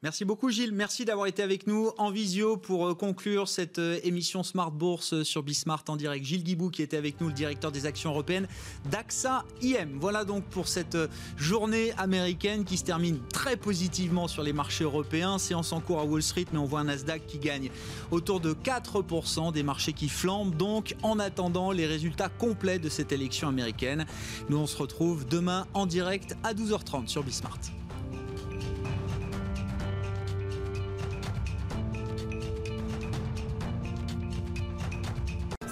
Merci beaucoup Gilles, merci d'avoir été avec nous en visio pour euh, conclure cette euh, émission Smart Bourse euh, sur Bismart en direct. Gilles Guibou qui était avec nous, le directeur des actions européennes d'AXA IM. Voilà donc pour cette journée américaine qui se termine très positivement sur les marchés européens. Séance en cours à Wall Street, mais on voit un Nasdaq qui gagne autour de 4%, des marchés qui flambent donc en attendant les résultats complets de cette élection américaine. Nous on se retrouve demain en direct à 12h30 sur Bismart.